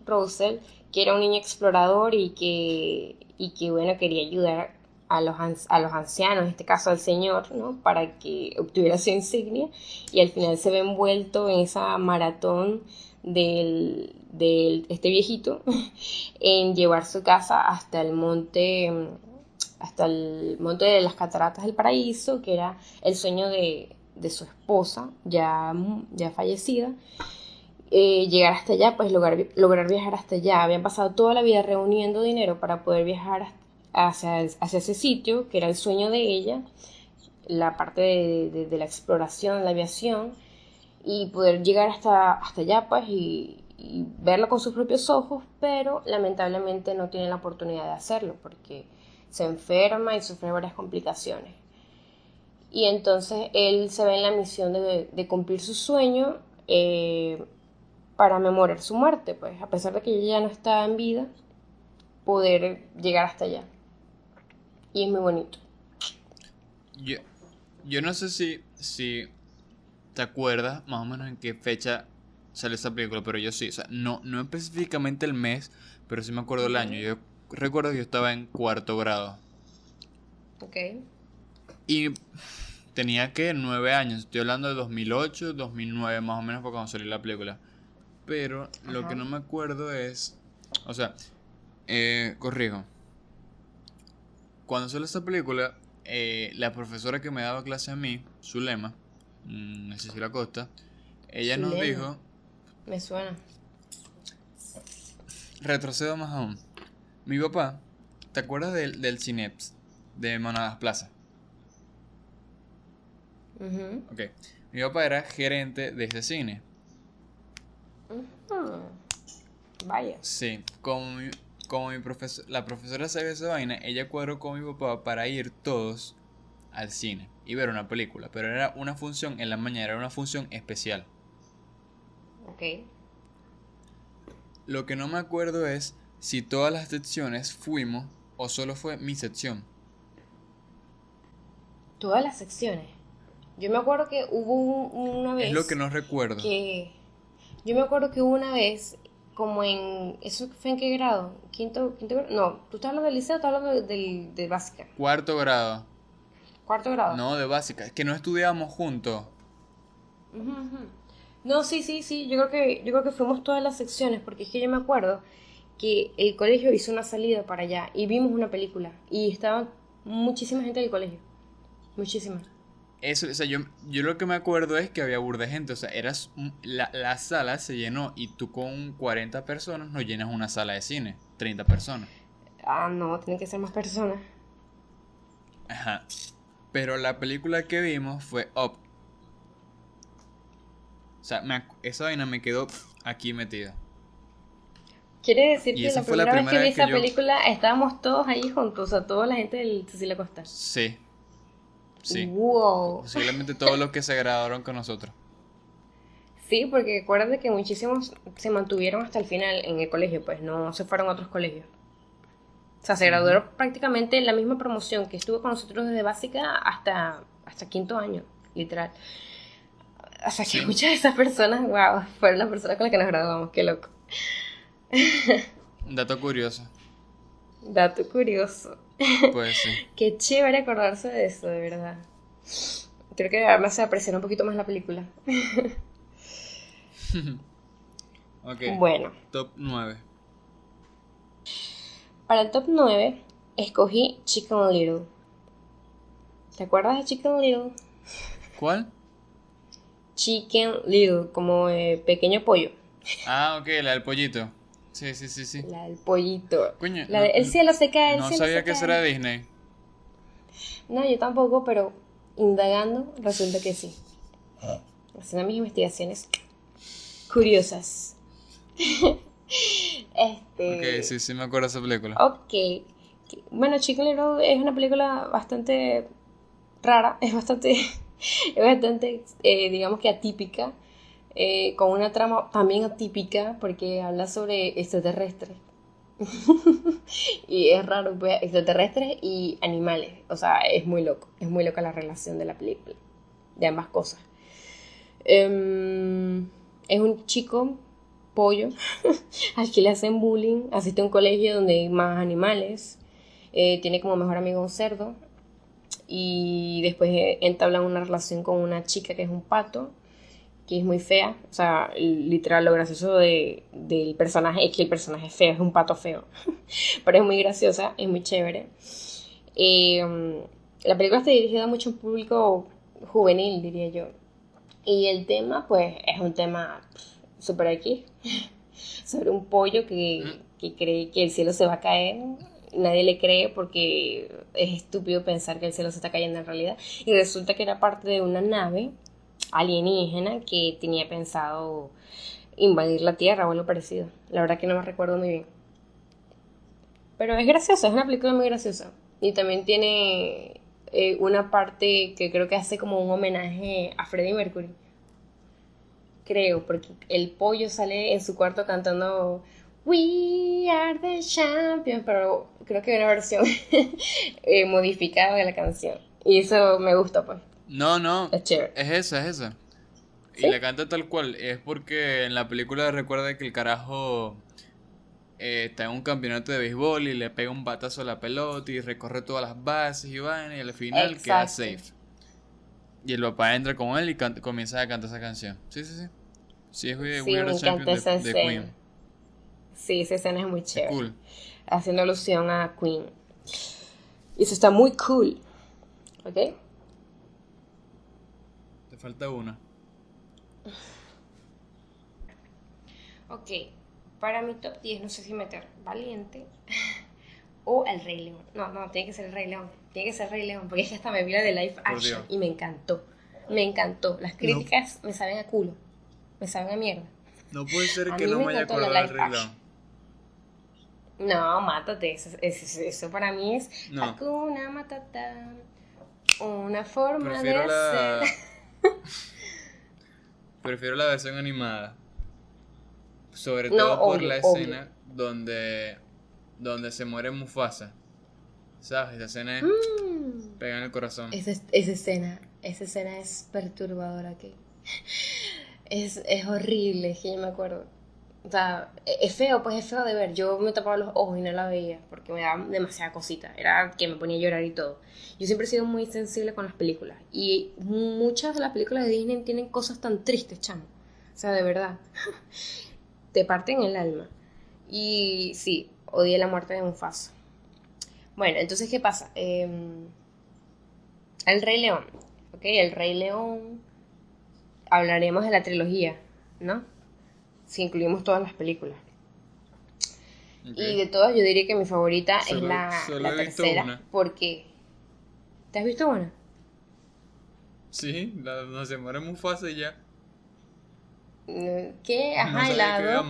Russell, que era un niño explorador y que, y que bueno, quería ayudar a los, a los ancianos, en este caso al señor, ¿no? Para que obtuviera su insignia y al final se ve envuelto en esa maratón del, del este viejito en llevar su casa hasta el monte hasta el monte de las cataratas del paraíso, que era el sueño de, su esposa, ya, ya fallecida. Eh, llegar hasta allá, pues lograr, lograr viajar hasta allá. Habían pasado toda la vida reuniendo dinero para poder viajar hacia, hacia ese sitio, que era el sueño de ella, la parte de, la exploración, la aviación, y poder llegar hasta, hasta allá, pues, y, y verlo con sus propios ojos, pero lamentablemente no tiene la oportunidad de hacerlo, porque se enferma y sufre varias complicaciones. Y entonces él se ve en la misión de, cumplir su sueño eh, para memorar su muerte, pues a pesar de que ella ya no está en vida, poder llegar hasta allá. Y es muy bonito. Yo, yo no sé si, si te acuerdas más o menos en qué fecha sale esa película, pero yo sí, o sea, no, no específicamente el mes, pero sí me acuerdo el año. Yo recuerdo que yo estaba en cuarto grado. Ok. Y tenía que nueve años. Estoy hablando de 2008, 2009 más o menos fue cuando salió la película. Pero lo que no me acuerdo es... O sea, eh, corrijo. Cuando salió esta película, eh, la profesora que me daba clase a mí, Zulema, mmm, Cecilia Costa, ella nos dijo... Me suena. Retrocedo más aún. Mi papá, ¿te acuerdas del, del Cineps de Monadas Plaza? Ok. Mi papá era gerente de ese cine. Vaya. Sí, como mi, como mi profesor, la profesora sabía esa vaina, ella cuadró con mi papá para ir todos al cine y ver una película. Pero era una función en la mañana, era una función especial. Ok. Lo que no me acuerdo es si todas las secciones fuimos o solo fue mi sección. Todas las secciones. Yo me acuerdo que hubo una vez. Es lo que no recuerdo. Que yo me acuerdo que hubo una vez, como en. ¿Eso fue en qué grado? ¿Quinto, quinto grado? No, ¿tú estás hablando del liceo o estás hablando de, de, básica? Cuarto grado. ¿Cuarto grado? No, de básica. Es que no estudiábamos juntos. No, sí, sí, sí. Yo creo que yo creo que fuimos todas las secciones, porque es que yo me acuerdo que el colegio hizo una salida para allá y vimos una película y estaba muchísima gente del colegio. Muchísima. Eso, o sea, yo, yo lo que me acuerdo es que había burda de gente, o sea, eras la, la sala se llenó y tú con 40 personas no llenas una sala de cine, 30 personas. Ah, no, tienen que ser más personas. Ajá. Pero la película que vimos fue Up. O sea, me, esa vaina me quedó aquí metida. Quiere decir que la primera, vez que vi esa película estábamos todos ahí juntos, o sea, toda la gente del Cecilia Costa. Sí. Sí. Wow. Posiblemente todos los que se graduaron con nosotros. Sí, porque acuérdate que muchísimos se mantuvieron hasta el final en el colegio, pues no se fueron a otros colegios. O sea, se graduaron prácticamente en la misma promoción que estuvo con nosotros desde básica hasta, hasta quinto año, literal. O sea, que muchas de esas personas, wow, fueron las personas con las que nos graduamos, qué loco. Dato curioso. Dato curioso. Pues sí. Qué chévere acordarse de eso, de verdad. Creo que además se apreciar un poquito más la película. ok. Bueno. Top 9. Para el top 9 escogí Chicken Little. ¿Te acuerdas de Chicken Little? ¿Cuál? Chicken Little, como eh, pequeño pollo. Ah, ok, la del pollito. Sí, sí, sí, sí. La del pollito. Coño, la de, el cielo se cae, el no cielo sabía se que cae. eso era Disney. No, yo tampoco, pero indagando resulta que sí. Haciendo mis investigaciones curiosas. este. Ok, sí, sí me acuerdo de esa película. Ok. Bueno, Chicken Little es una película bastante rara, es bastante, es bastante, eh, digamos que atípica, eh, con una trama también atípica porque habla sobre extraterrestres. y es raro, pues, extraterrestres y animales. O sea, es muy loco, es muy loca la relación de la película, de ambas cosas. Em, es un chico pollo al que le hacen bullying, asiste a un colegio donde hay más animales, eh, tiene como mejor amigo un cerdo y después eh, entablan una relación con una chica que es un pato, que es muy fea, o sea, literal lo gracioso de, del personaje es que el personaje es feo, es un pato feo, pero es muy graciosa, es muy chévere. Eh, la película está dirigida mucho a un público juvenil, diría yo. Y el tema, pues, es un tema super aquí, sobre un pollo que, que cree que el cielo se va a caer. Nadie le cree porque es estúpido pensar que el cielo se está cayendo en realidad. Y resulta que era parte de una nave alienígena que tenía pensado invadir la Tierra o algo parecido. La verdad que no me recuerdo muy bien. Pero es graciosa, es una película muy graciosa. Y también tiene eh, una parte que creo que hace como un homenaje a Freddie Mercury. Creo, porque el pollo sale en su cuarto cantando We are the champions, pero creo que hay una versión eh, modificada de la canción. Y eso me gusta, pues. No, no. Es chévere. Es esa, es esa. ¿Sí? Y la canta tal cual. Es porque en la película recuerda que el carajo eh, está en un campeonato de béisbol y le pega un batazo a la pelota y recorre todas las bases y vaina y al final queda safe. Y el papá entra con él y canta- comienza a cantar esa canción. Sí, sí, sí. Sí, es We, Sí, We Are the Champions de. Queen. Sí, esa escena es muy chévere. cool. Haciendo alusión a Queen. Y eso está muy cool. ¿Ok? Falta una. Ok. Para mi top 10, no sé si meter Valiente o El Rey León. No, no, tiene que ser El Rey León. Tiene que ser El Rey León, porque es que hasta me vi la de live action y me encantó. Me encantó. Las críticas me saben a culo. Me saben a mierda. No puede ser A que no me haya acordado del Rey. León. No, mátate. Eso, eso, eso para mí es No. Hakuna Matata. Una forma Prefiero de la. ser. Prefiero la versión animada. Sobre No, todo por obvio, la obvio. escena donde. donde se muere Mufasa. ¿Sabes? Esa escena es Mm. pega en el corazón. Esa, esa escena, esa escena es perturbadora aquí. Es, es horrible, que yo me acuerdo. O sea, e- es feo, pues es feo de ver. Yo me tapaba los ojos y no la veía porque me daba demasiada cosita. Era que me ponía a llorar y todo. Yo siempre he sido muy sensible con las películas. Y muchas de las películas de Disney tienen cosas tan tristes, chamo. O sea, de verdad. Te parten el alma. Y sí, odié la muerte de Mufasa. Bueno, entonces, ¿qué pasa? Em, el Rey León. ¿Ok? El Rey León. Hablaremos de la trilogía, ¿no? Si incluimos todas las películas. Y de todas, yo diría que mi favorita es la, la tercera. Porque. ¿Te has visto una? Sí, la no se muere Mufasa y ya. ¿Qué? Ajá, y la dos.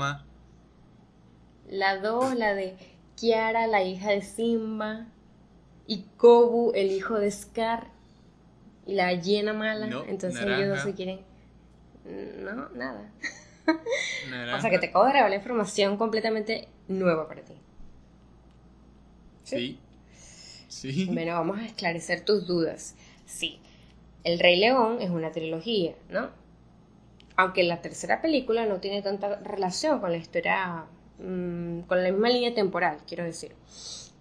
La dos, la de Kiara, la hija de Simba. Y Kobu, el hijo de Scar. Y la llena mala. Entonces ellos dos se quieren. No, nada. o sea que te acabo de revelar información completamente nueva para ti. ¿Sí? Sí. Bueno, vamos a esclarecer tus dudas. Sí. El Rey León es una trilogía, ¿no? Aunque la tercera película no tiene tanta relación con la historia, mm, con la misma línea temporal, quiero decir.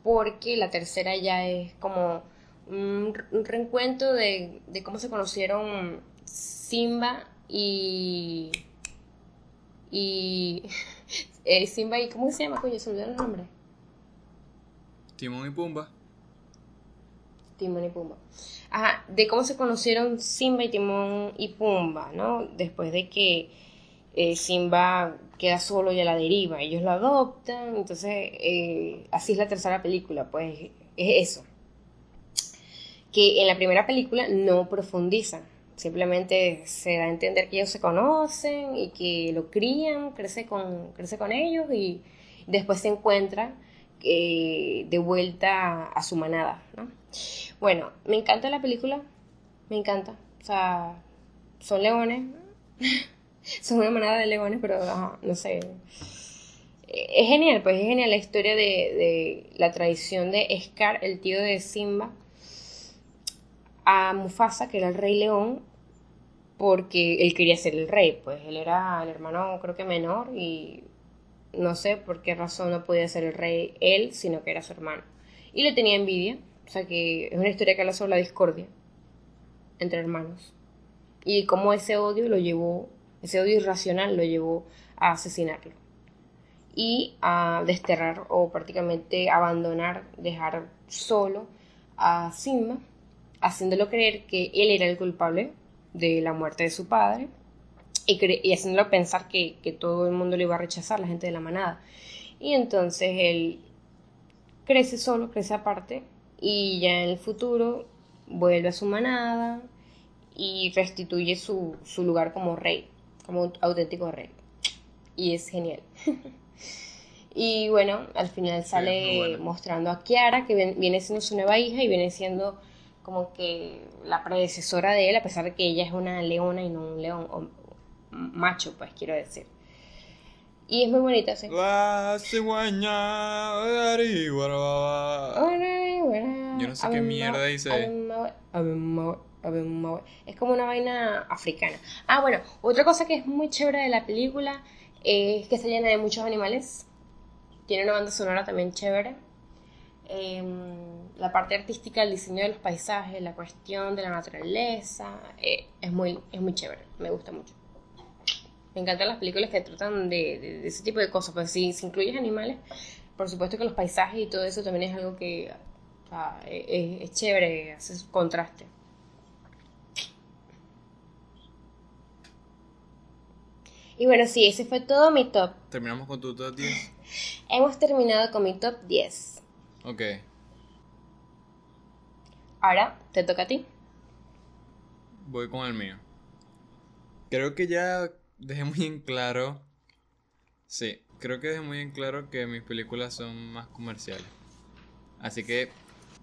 Porque la tercera ya es como un, reencuentro de, de cómo se conocieron Simba y y eh, Simba y ¿cómo se llama? Coño, se olvidó el nombre. Timón y Pumba. Timón y Pumba. Ajá, de cómo se conocieron Simba y Timón y Pumba, ¿no? Después de que eh, Simba queda solo y a la deriva, ellos lo adoptan, entonces eh, así es la tercera película, pues es eso. Que en la primera película no profundizan, Simplemente se da a entender que ellos se conocen y que lo crían, crece con, crece con ellos y después se encuentra eh, de vuelta a su manada. ¿no? Bueno, me encanta la película, me encanta. O sea, son leones, son una manada de leones, pero no sé. Es genial, pues es genial la historia de, de la tradición de Scar, el tío de Simba a Mufasa, que era el rey león, porque él quería ser el rey, pues él era el hermano creo que menor y no sé por qué razón no podía ser el rey él, sino que era su hermano. Y le tenía envidia, o sea que es una historia que habla sobre la discordia entre hermanos. Y cómo ese odio lo llevó, ese odio irracional lo llevó a asesinarlo. Y a desterrar o prácticamente abandonar, dejar solo a Simba haciéndolo creer que él era el culpable de la muerte de su padre y, haciéndolo pensar que, todo el mundo le iba a rechazar, la gente de la manada. Y entonces él crece solo, crece aparte y ya en el futuro vuelve a su manada y restituye su, lugar como rey, como un auténtico rey. Y es genial. y bueno, al final sale mostrando a Kiara, que viene siendo su nueva hija y viene siendo como que la predecesora de él, a pesar de que ella es una leona y no un león, o macho, pues quiero decir. Y es muy bonita, sí. Yo no sé qué mierda dice. Es como una vaina africana. Ah, bueno, otra cosa que es muy chévere de la película es que se llena de muchos animales. Tiene una banda sonora también chévere. Em, la parte artística, el diseño de los paisajes, la cuestión de la naturaleza, eh, es, muy, es muy chévere, me gusta mucho. Me encantan las películas que tratan de, ese tipo de cosas, pues si, si, incluyes animales, por supuesto que los paisajes y todo eso también es algo que es, es, chévere, hace contraste. Y bueno, sí, ese fue todo mi top. ¿Terminamos con tu top 10? Hemos terminado con mi top 10. Ok. Ahora, ¿te toca a ti? Voy con el mío. Creo que ya dejé muy en claro. Sí, creo que dejé muy en claro que mis películas son más comerciales. Así que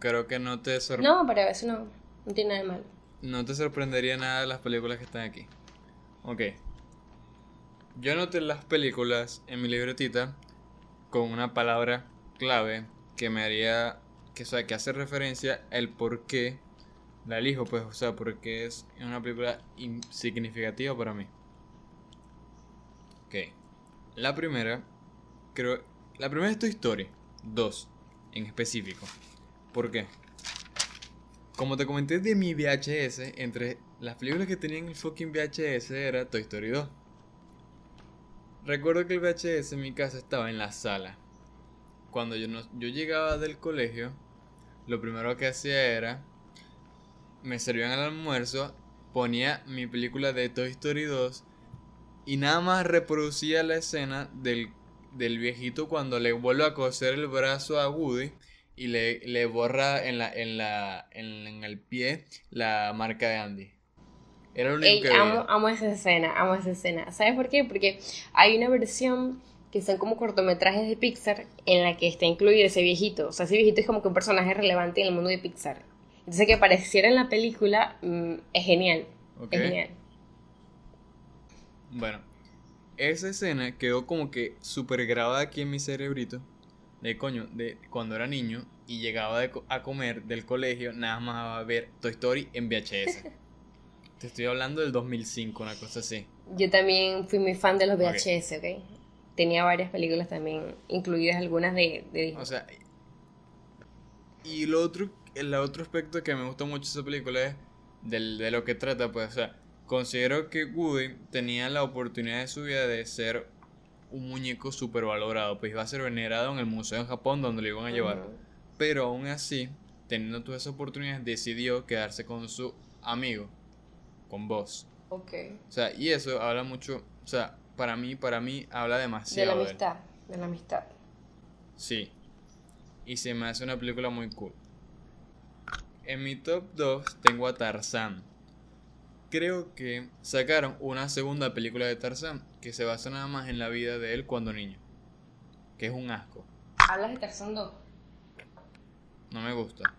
creo que no te sorprendería. No, pero eso no, no tiene nada de malo. No te sorprendería nada de las películas que están aquí. Ok. Yo anoté las películas en mi libretita con una palabra clave que me haría, que, o que hace referencia el por qué la elijo, pues, o sea, porque es una película significativa para mí. Ok. La primera, creo, la primera es tu historia. Dos, en específico. ¿Por qué? Como te comenté de mi VHS, entre las películas que tenían el fucking VHS era Toy Story 2. recuerdo que el VHS en mi casa estaba en la sala. Cuando yo, no, yo llegaba del colegio, lo primero que hacía era, me servían el almuerzo, ponía mi película de Toy Story 2 y nada más reproducía la escena del, del viejito cuando le vuelve a coser el brazo a Woody y le, le borra en, la, en, la, en, el pie la marca de Andy. Era lo único que amo, amo esa escena, amo esa escena. ¿Sabes por qué? Porque hay una versión que son como cortometrajes de Pixar en la que está incluido ese viejito. O sea, ese viejito es como que un personaje relevante en el mundo de Pixar. Entonces que apareciera en la película mm, es genial. Es genial. Bueno, esa escena quedó como que súper grabada aquí en mi cerebrito. De coño, de cuando era niño y llegaba a comer del colegio, nada más a ver Toy Story en VHS. Te estoy hablando del 2005, una cosa así. Yo también fui muy fan de los VHS, ¿ok? Tenía varias películas también, incluidas algunas de, de O sea, y lo otro, el otro aspecto que me gustó mucho de esa película es del, de lo que trata, pues, o sea, considero que Woody tenía la oportunidad de su vida de ser un muñeco súper valorado, pues iba a ser venerado en el museo en Japón donde lo iban a llevar. Pero aún así, teniendo todas esas oportunidades, decidió quedarse con su amigo con vos. Ok. O sea, y eso habla mucho, o sea, para mí, para mí habla demasiado. De la amistad, de, la amistad. Sí. Y se me hace una película muy cool. En mi top 2 tengo a Tarzán. Creo que sacaron una segunda película de Tarzán que se basa nada más en la vida de él cuando niño. Que es un asco. ¿Hablas de Tarzán 2? No me gusta.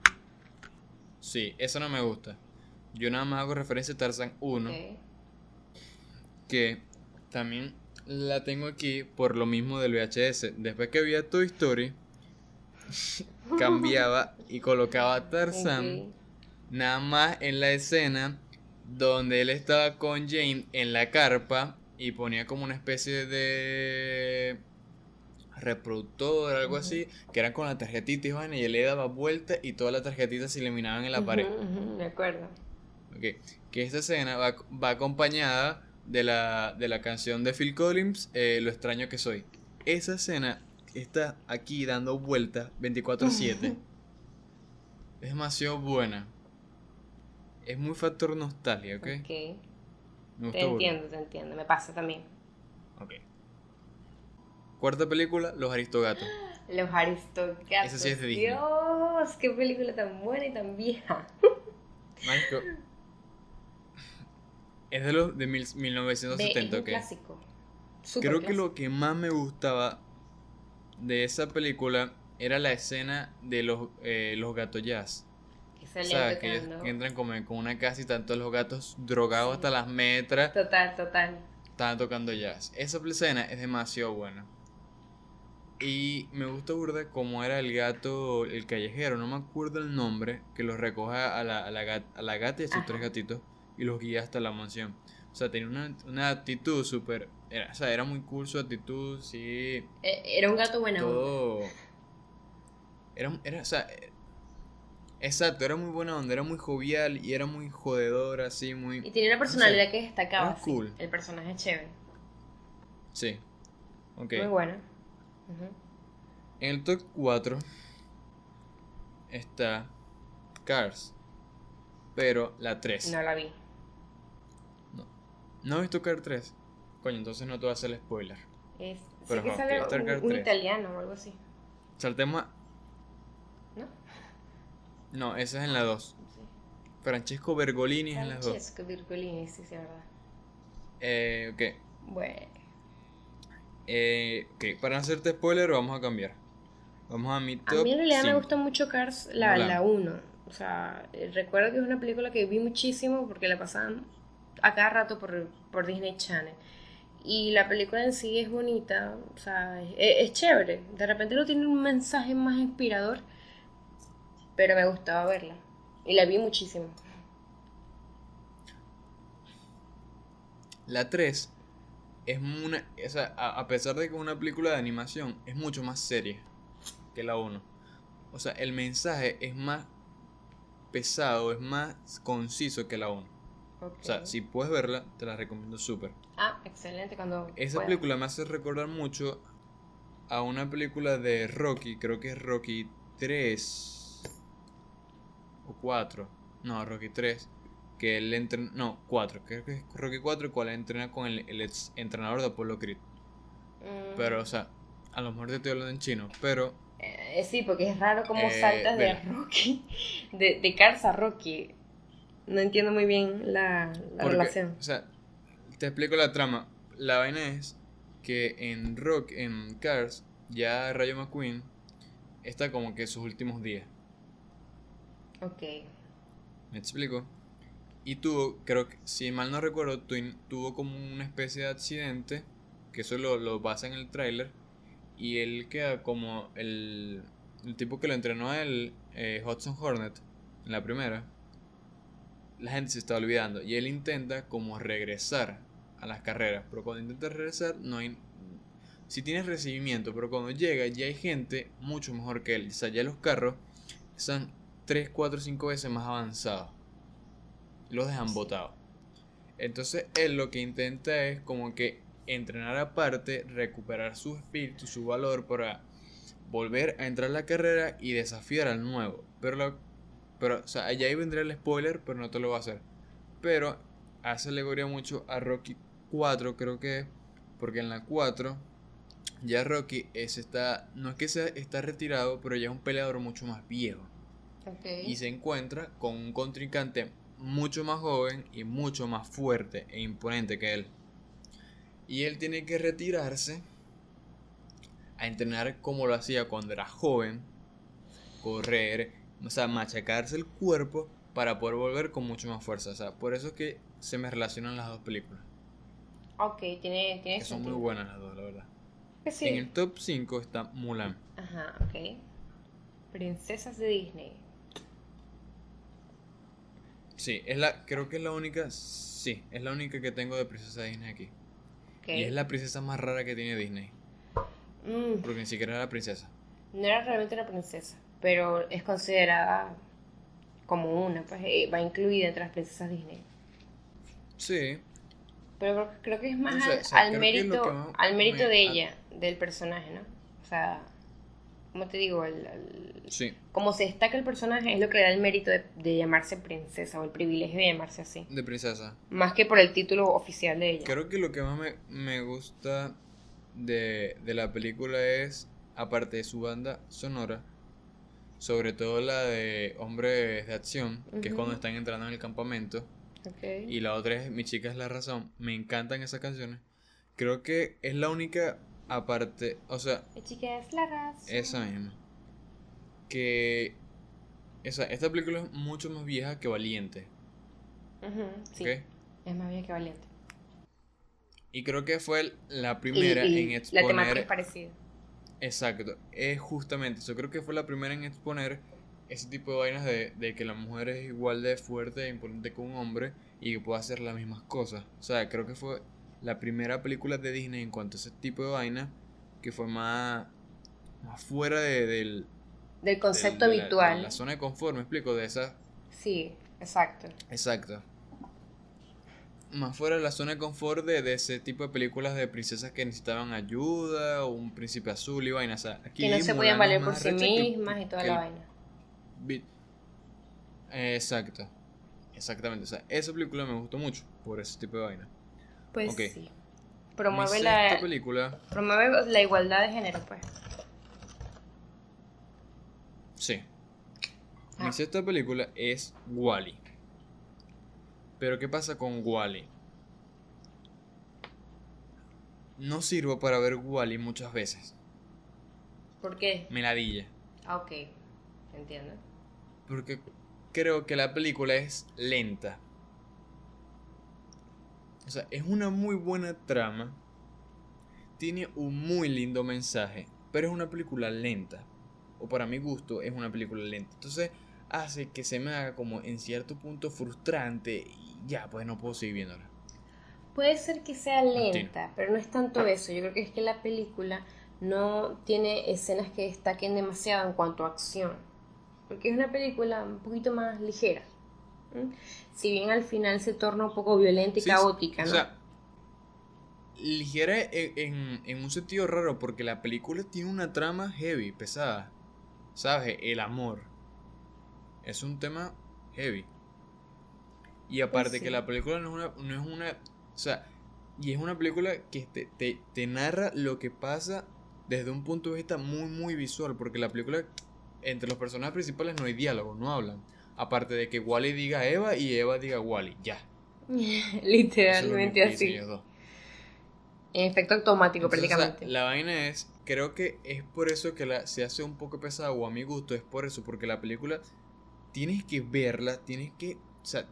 Sí, eso no me gusta. Yo nada más hago referencia a Tarzan 1. Que también la tengo aquí por lo mismo del VHS. Después que vi a Toy Story, cambiaba y colocaba a Tarzan nada más en la escena donde él estaba con Jane en la carpa y ponía como una especie de reproductor, algo así, que eran con la tarjetita y, y él le daba vuelta y todas las tarjetitas se eliminaban en la pared. de acuerdo. Que esta escena va, acompañada de la, de la, canción de Phil Collins, eh, Lo extraño que soy. Esa escena está aquí dando vueltas 24/7. es demasiado buena. Es muy factor nostalgia, ¿ok? Ok. te entiendo, te entiendo. Me pasa también. Ok. Cuarta película, Los Aristogatos. Los Aristogatos. Esa sí es de Disney. Dios, qué película tan buena y tan vieja. Es de los de 1970, ok. clásico. Creo que lo que más me gustaba de esa película era la escena de los, eh, los gatos jazz. Que o que, entran como con una casa y tanto los gatos drogados hasta las metras. Total, total. Estaban tocando jazz. Esa escena es demasiado buena. Y me gusta burda cómo era el gato, el callejero, no me acuerdo el nombre, que los recoge a la, a la, a la gata y a sus tres gatitos y los guía hasta la mansión. O sea, tenía una, una actitud súper... o sea, era muy cool su actitud, sí. E, era un gato buena todo... Era, era, o sea, exacto, era muy buena onda, era muy jovial y era muy jodedor, así, muy... Y tenía una personalidad que destacaba, cool. el personaje chévere. Sí, ok. Muy bueno. En el top 4 está Cars, pero la 3. No la vi. ¿No has visto Car 3? Coño, entonces no te voy a hacer el spoiler. Es, Pero que sale un, un italiano o algo así. Saltemos a... ¿No? No, esa es en la 2. Francesco Bergolini es en la 2. Francesco Bergolini, sí, sí, verdad. Eh, ok. Bueno. Eh, ok, para no hacerte spoiler vamos a cambiar. Vamos a mi top A mí en realidad me gusta mucho Cars la, la 1. O sea, recuerdo que es una película que vi muchísimo porque la pasaban a cada rato por, por Disney Channel. Y la película en sí es bonita, o sea, es, chévere. De repente no tiene un mensaje más inspirador, pero me gustaba verla. Y la vi muchísimo. La 3 es una. O a, pesar de que es una película de animación, es mucho más seria que la 1. O sea, el mensaje es más pesado, es más conciso que la 1. O sea, si puedes verla, te la recomiendo súper. Ah, excelente. Cuando Esa pueda. película me hace recordar mucho a una película de Rocky, creo que es Rocky 3 o 4. No, Rocky 3. Que él entrena. No, 4. Creo que es Rocky 4, cual entrena con el, el ex entrenador de Apollo Creed. Mm, Pero, o sea, a lo mejor te estoy hablando en chino, pero eh, sí, porque es raro cómo Eh, saltas de. Rocky, de, de Cars a Rocky. No entiendo muy bien la, la Porque, relación. O sea, te explico la trama. La vaina es que en Rock, en Cars, ya Rayo McQueen está como que sus últimos días. Ok. ¿Me explico? Y tuvo, creo que, si mal no recuerdo, tu- tuvo como una especie de accidente, que eso lo, lo pasa en el tráiler, y él queda como el, el tipo que lo entrenó a él, eh, Hudson Hornet, en la primera. La gente se está olvidando, y él intenta como regresar a las carreras, pero cuando intenta regresar, no hay... Si tienes recibimiento, pero cuando llega ya hay gente mucho mejor que él. O sea, ya los carros son 3, 4, 5 veces más avanzados. Los dejan botados. Entonces él lo que intenta es como que entrenar aparte, recuperar su espíritu, su valor para volver a entrar a la carrera y desafiar al nuevo. Pero, lo- pero o sea, allá ahí vendría el spoiler, pero no te lo va a hacer. Pero hace alegoría mucho a Rocky 4, creo que porque en la 4 ya Rocky es está, no es que sea, está retirado, pero ya es un peleador mucho más viejo Ok. y se encuentra con un contrincante mucho más joven y mucho más fuerte e imponente que él. Y él tiene que retirarse a entrenar como lo hacía cuando era joven, correr, o sea, machacarse el cuerpo para poder volver con mucho más fuerza. O sea, por eso es que se me relacionan las dos películas, Ok, tiene, tiene que son muy buenas las dos, la verdad. Sí. En el top 5 está Mulan. Ajá, ok. Princesas de Disney. Sí, es la, creo que es la única, sí, es la única que tengo de princesa Disney aquí. Ok. Y es la princesa más rara que tiene Disney. Mm, Porque ni siquiera era princesa. no era realmente una princesa, pero es considerada como una, pues va incluida entre las princesas Disney. Sí, Pero creo, que es más al, o sea, al creo que es lo mérito, que más al mérito de a- ella, del personaje, ¿no? O sea, ¿cómo te digo? El, el- sí, como se destaca el personaje es lo que le da el mérito de, de llamarse princesa o el privilegio de llamarse así. de princesa. Más que por el título oficial de ella. Creo que lo que más me, me gusta de, de la película es, aparte de su banda sonora, sobre todo la de Hombres de Acción, que es cuando están entrando en el campamento, Ok. y la otra es Mi chica es la razón. Me encantan esas canciones. Creo que es la única, aparte, o sea, La chica es la raza. Esa misma. Que. Esa, esta película es mucho más vieja que Valiente. Sí, es más bien que valiente. Y creo que fue la primera y en la temática es parecida. Exacto. Es justamente eso. Creo que fue la primera en exponer ese tipo de vainas de, de que la mujer es igual de fuerte e imponente que un hombre y que puede hacer las mismas cosas. O sea, creo que fue la primera película de Disney en cuanto a ese tipo de vaina que fue más, más fuera de, del, Del concepto del- de la- habitual. de la zona de confort, me explico, de esa Sí, exacto. Exacto. Más fuera de la zona de confort de, de ese tipo de películas de princesas que necesitaban ayuda o un príncipe azul y vaina. O sea, aquí Que no se podían valer por sí mismas y toda la vaina. Exacto. Exactamente. O sea, esa película me gustó mucho por ese tipo de vaina. Pues sí. Promueve la, película, promueve la igualdad de género, pues. sí. Ah. Mi sexta película es Wally. Pero ¿qué pasa con Wally? No sirvo para ver Wally muchas veces. ¿Por qué? Me ladilla. Ah, ok. Entiendo. Porque creo que la película es lenta. O sea, es una muy buena trama. Tiene un muy lindo mensaje. Pero es una película lenta. O para mi gusto es una película lenta. Entonces hace que se me haga como en cierto punto frustrante. Y ya, pues no puedo seguir viéndola. Puede ser que sea lenta, pero no es tanto eso. Yo creo que es que la película no tiene escenas que destaquen demasiado en cuanto a acción. Porque es una película un poquito más ligera. Si bien al final se torna un poco violenta y caótica, ¿no? O sea, ligera en, en, un sentido raro, porque la película tiene una trama heavy, pesada. ¿Sabes? El amor. Es un tema heavy. Y aparte que la película no es una, no es una... O sea, y es una película que te, te, te narra lo que pasa desde un punto de vista muy, muy visual, porque la película, entre los personajes principales no hay diálogo, no hablan. Aparte de que Wally diga Eva y Eva diga Wally, ya. Literalmente así. En efecto automático prácticamente. la vaina es, creo que es por eso que la, se hace un poco pesada, o a mi gusto es por eso, porque la película tienes que verla, tienes que o sea,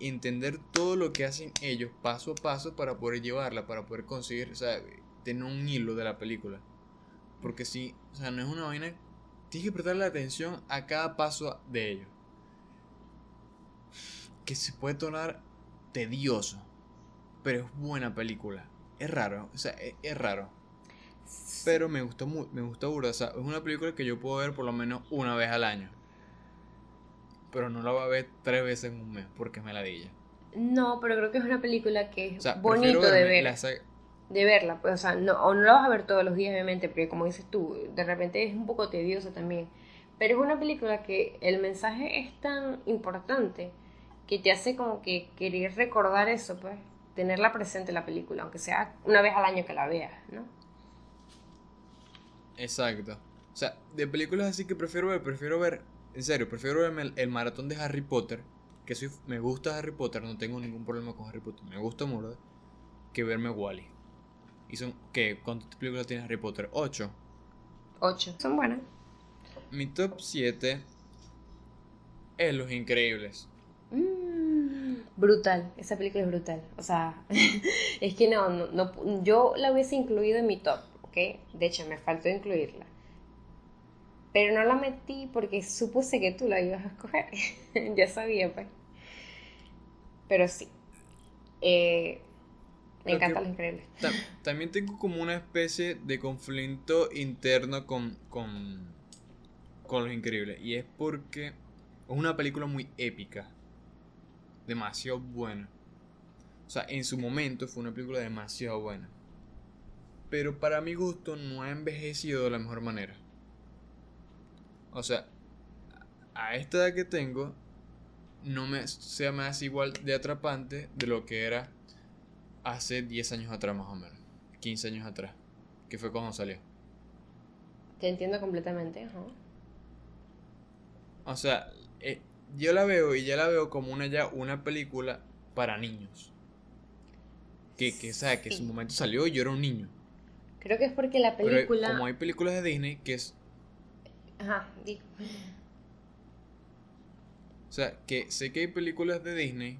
entender todo lo que hacen ellos paso a paso para poder llevarla, para poder conseguir, o sea, tener un hilo de la película. Porque si, o sea, no es una vaina, tienes que prestarle atención a cada paso de ellos. Que se puede tornar tedioso, pero es buena película. Es raro, o sea, es, raro. Pero me gustó, me gustó burda. O sea, es una película que yo puedo ver por lo menos una vez al año. Pero no la voy a ver tres veces en un mes porque me la dilla. No, pero creo que es una película que es bonito de ver. De verla, pues, o sea, no, o no la vas a ver todos los días, obviamente, porque como dices tú, de repente es un poco tediosa también. Pero es una película que el mensaje es tan importante que te hace como que querer recordar eso, pues tenerla presente la película, aunque sea una vez al año que la veas, ¿no? Exacto. O sea, de películas así que prefiero ver, prefiero ver, en serio, prefiero verme el, maratón de Harry Potter, que soy, me gusta Harry Potter, no tengo ningún problema con Harry Potter, me gusta mucho, que verme Wally. ¿Y son qué? ¿Cuántas películas tiene Harry Potter? ¿Ocho? Ocho. Son buenas. Mi top 7 es Los Increíbles. Mm brutal, esa película es brutal. O sea, es que no, no, yo la hubiese incluido en mi top, ¿ok? De hecho, me faltó incluirla. Pero no la metí porque supuse que tú la ibas a escoger. ya sabía, pues. Pero sí. Eh, me encanta lo increíble. también tengo como una especie de conflicto interno con, con, con Los Increíbles. Y es porque es una película muy épica demasiado buena. O sea, en su momento fue una película demasiado buena. Pero para mi gusto no ha envejecido de la mejor manera. O sea, a esta edad que tengo, no me sea más igual de atrapante de lo que era hace 10 años atrás más o menos. 15 años atrás. Que fue cuando salió. Te entiendo completamente. O sea, eh, yo la veo y ya la veo como una ya una película para niños. Que, que, o que en su momento salió y yo era un niño. Creo que es porque la película. como hay películas de Disney que es. Ajá. O sea, que sé que hay películas de Disney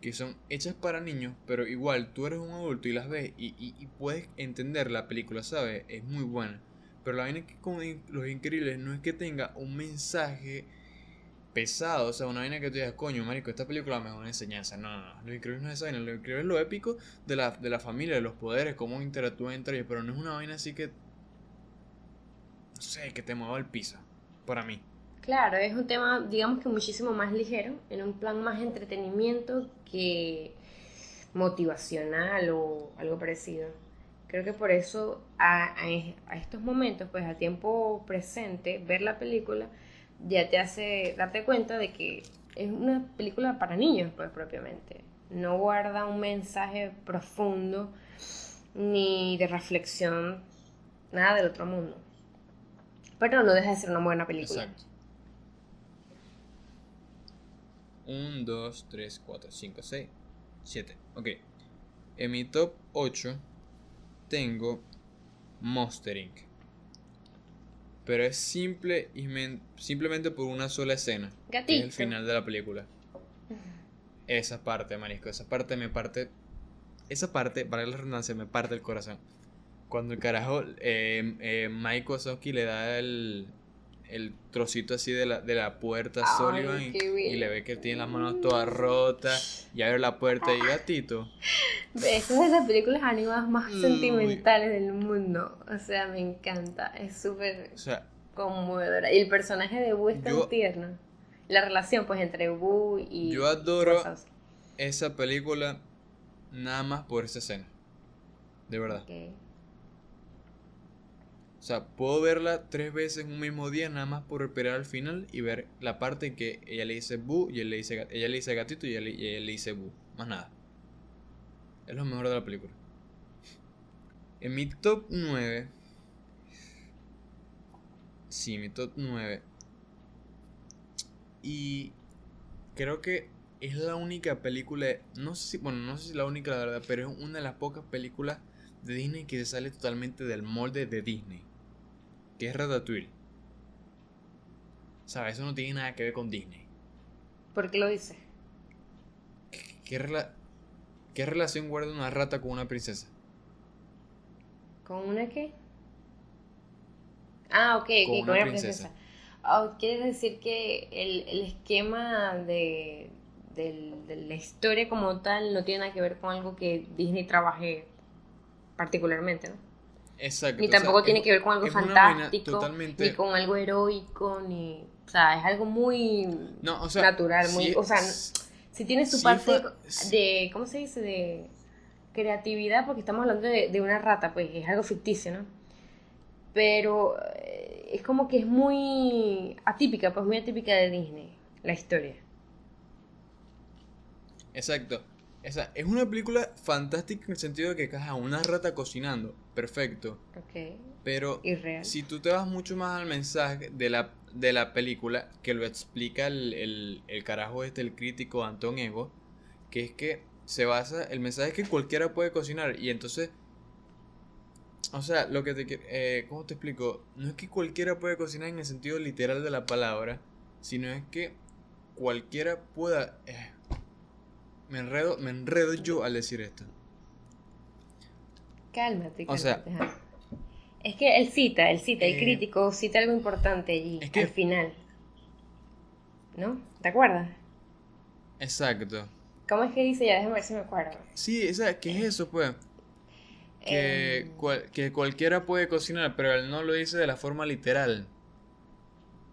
que son hechas para niños, pero igual tú eres un adulto y las ves y, y, puedes entender la película, ¿sabes? Es muy buena. Pero la vaina que con Los Increíbles no es que tenga un mensaje pesado, o sea, una vaina que tú digas, coño, marico, esta película me da una enseñanza. No, no, no, lo increíble no es esa vaina, lo increíble es lo épico de la, de la familia, de los poderes, cómo interactúan entre ellos, pero no es una vaina así que, no sé, que te mueva el piso, para mí. Claro, es un tema, digamos que muchísimo más ligero, en un plan más entretenimiento que motivacional o algo parecido. Creo que por eso a, a estos momentos, pues a tiempo presente, ver la película ya te hace darte cuenta de que es una película para niños, pues propiamente. No guarda un mensaje profundo ni de reflexión, nada del otro mundo. Pero no deja de ser una buena película. Exacto. 1, 2, 3, 4, 5, 6, 7. Ok. En mi top 8 tengo Monster Inc. Pero es simple y simplemente por una sola escena. Gatito. es el final de la película. Esa parte, marisco, esa parte me parte. Esa parte, para la redundancia, me parte el corazón. Cuando el carajo, eh, eh, Mike Wazowski le da el, el trocito así de la, de la puerta a Sullivan y, le ve que tiene las manos todas rotas y abre la puerta y gatito. Esa es de las películas animadas más sentimentales del mundo. O sea, me encanta. Es súper conmovedora. Y el personaje de Boo es tan tierno. la relación pues entre Boo y... Yo adoro esa película nada más por esa escena. De verdad. Ok. O sea, puedo verla tres veces en un mismo día nada más por esperar al final y ver la parte en que ella le dice bu y él le dice, ella le dice gatito y ella le, dice bu. Más nada. Es lo mejor de la película. En mi top 9. Sí, mi top 9. Y creo que es la única película, no sé si, bueno, no sé si la única la verdad, pero es una de las pocas películas de Disney que se sale totalmente del molde de Disney, que es Ratatouille. ¿Sabes? Eso no tiene nada que ver con Disney. ¿Por qué lo dices? ¿Qué, rela- qué relación guarda una rata con una princesa? ¿Con una qué? Ah, ok, ok, Con con, una una princesa. princesa. Ah, ¿Quieres decir que el, el esquema de, del- de la historia como tal no tiene nada que ver con algo que Disney trabaje particularmente, ¿no? Exacto. Ni o sea, tampoco es- tiene que ver con algo fantástico, totalmente- ni con algo heroico, ni... O sea, es algo muy No, o sea, natural, muy... sí o sea, si tiene su sí parte de, ¿cómo se dice? De creatividad, porque estamos hablando de, de una rata, pues es algo ficticio, ¿no? Pero eh, es como que es muy atípica, pues muy atípica de Disney, la historia. Exacto. O sea, es una película fantástica en el sentido de que caja una rata cocinando. Perfecto. Ok. Pero Irreal. si tú te vas mucho más al mensaje de la, de la película, que lo explica el, el, el carajo este, el crítico Anton Ego, que es que se basa, el mensaje es que cualquiera puede cocinar. Y entonces, o sea, lo que te eh, ¿cómo te explico? No es que cualquiera puede cocinar en el sentido literal de la palabra, sino es que cualquiera pueda... eh, me enredo, me enredo yo al decir esto. Cálmate, O sea- cálmate. ajá. Es que él cita, él cita, el Eh, crítico cita algo importante allí, es que- al final. ¿No? ¿Te acuerdas? Exacto. ¿Cómo es que dice? Ya déjame ver si me acuerdo. Sí, o sea, ¿qué es eso, pues? Que, Em, cual- que cualquiera puede cocinar, pero él no lo dice de la forma literal.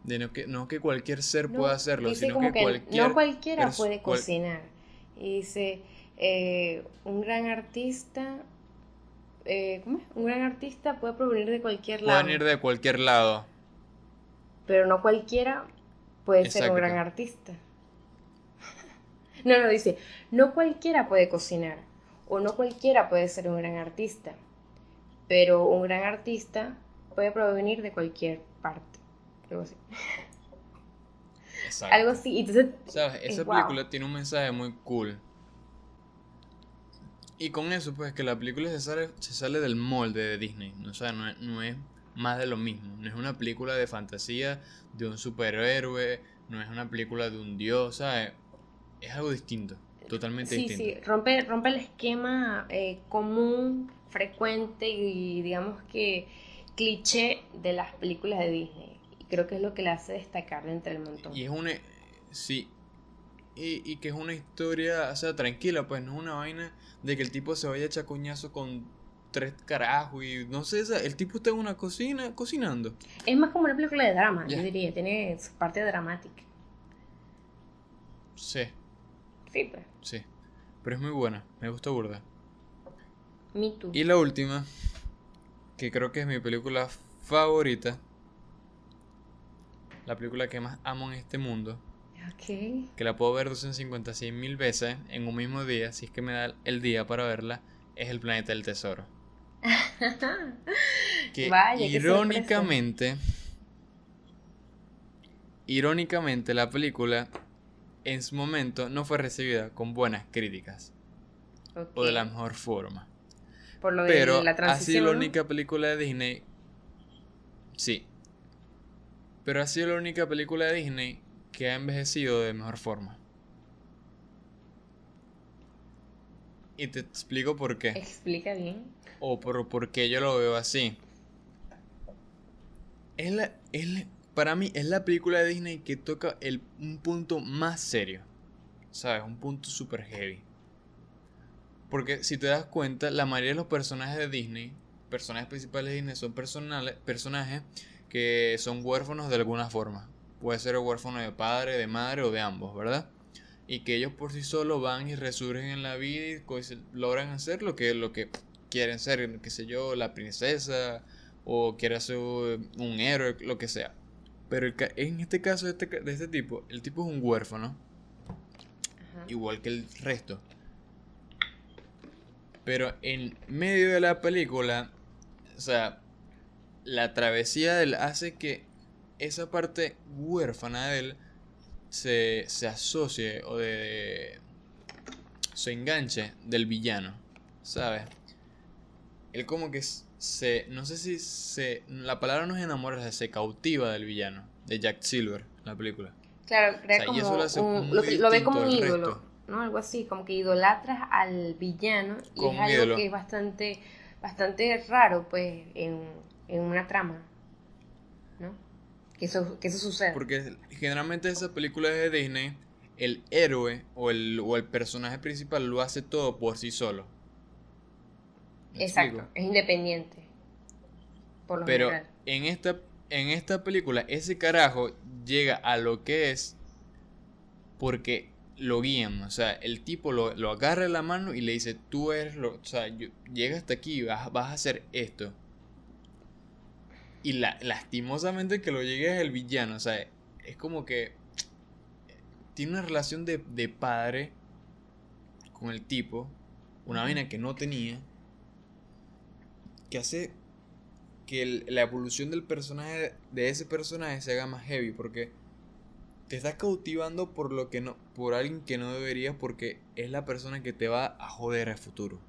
De no que, no que cualquier ser No, pueda hacerlo, sino que, que cualquier no cualquiera puede cual- cocinar. Y dice, eh, un gran artista, eh, ¿cómo es? Un gran artista puede provenir de cualquier lado, pueden ir de cualquier lado. pero no cualquiera puede ser un gran artista. No, no, dice, no cualquiera puede cocinar, o no cualquiera puede ser un gran artista, pero un gran artista puede provenir de cualquier parte. Algo así. Exacto. Algo así. Entonces, ¿Sabes? es Esa wow. película tiene un mensaje muy cool. Y con eso, pues, que la película se sale, se sale del molde de Disney. O sea, no es, no es más de lo mismo. No es una película de fantasía de un superhéroe. No es una película de un dios, ¿sabes? Es algo distinto. Totalmente Sí, distinto. sí, rompe, rompe el esquema eh, común, frecuente y digamos que cliché de las películas de Disney. Y creo que es lo que le hace destacar entre el montón. Y es una. Sí. Y, y que es una historia, o sea, tranquila, pues no es una vaina de que el tipo se vaya a echar coñazo con tres carajos y no sé, el tipo está en una cocina cocinando. Es más como una película de drama, yo diría, tiene su parte dramática. Sí, Sí, pues, sí. Pero es muy buena, me gusta burda. Me Too. Y la última, que creo que es mi película favorita, la película que más amo en este mundo, que la puedo ver 256 mil veces en un mismo día, si es que me da el día para verla, es El Planeta del Tesoro. Que Vaya, irónicamente, irónicamente la película en su momento no fue recibida con buenas críticas o de la mejor forma. Por lo de Pero la ha sido transición. la ¿no? única película de Disney. Sí. Pero ha sido la única película de Disney que ha envejecido de mejor forma. Y te explico por qué. Explica bien. O por, por qué yo lo veo así. Es la, es la- para mí es la película de Disney que toca el, un punto más serio. ¿Sabes? Un punto super heavy. Porque si te das cuenta, la mayoría de los personajes de Disney, personajes principales de Disney, son personales, personajes que son huérfanos de alguna forma. puede ser huérfano de padre, de madre o de ambos, ¿verdad? Y que ellos por sí solos van y resurgen en la vida y logran hacer lo que, lo que quieren ser, qué sé yo, la princesa o quiere ser un héroe, lo que sea. Pero en este caso de este, de este tipo, el tipo es un huérfano, igual que el resto. Pero en medio de la película, o sea, la travesía de él hace que esa parte huérfana de él se, se asocie o de, se enganche del villano, ¿sabes? Él como que se, no sé si se, la palabra no es enamorar, se cautiva del villano, de Jack Silver, la película. Claro, crea como lo, ve como un ídolo, ¿no? Algo así, como que idolatras al villano y es algo que es bastante, bastante raro, pues, en, en una trama, ¿no? Que eso, que eso suceda. Porque generalmente esas películas de Disney, el héroe o el, o el personaje principal lo hace todo por sí solo. Exacto, es independiente. Por lo Pero en esta, en esta película, ese carajo llega a lo que es porque lo guían. O sea, el tipo lo, lo agarra en la mano y le dice, tú eres lo... O sea, llega hasta aquí, vas, vas a hacer esto. Y la, lastimosamente que lo llegue es el villano. O sea, es como que tiene una relación de, de padre con el tipo. Una vaina que no tenía. Que hace que la evolución del personaje, de ese personaje, se haga más heavy. Porque te estás cautivando por lo que no, por alguien que no deberías, porque es la persona que te va a joder al futuro.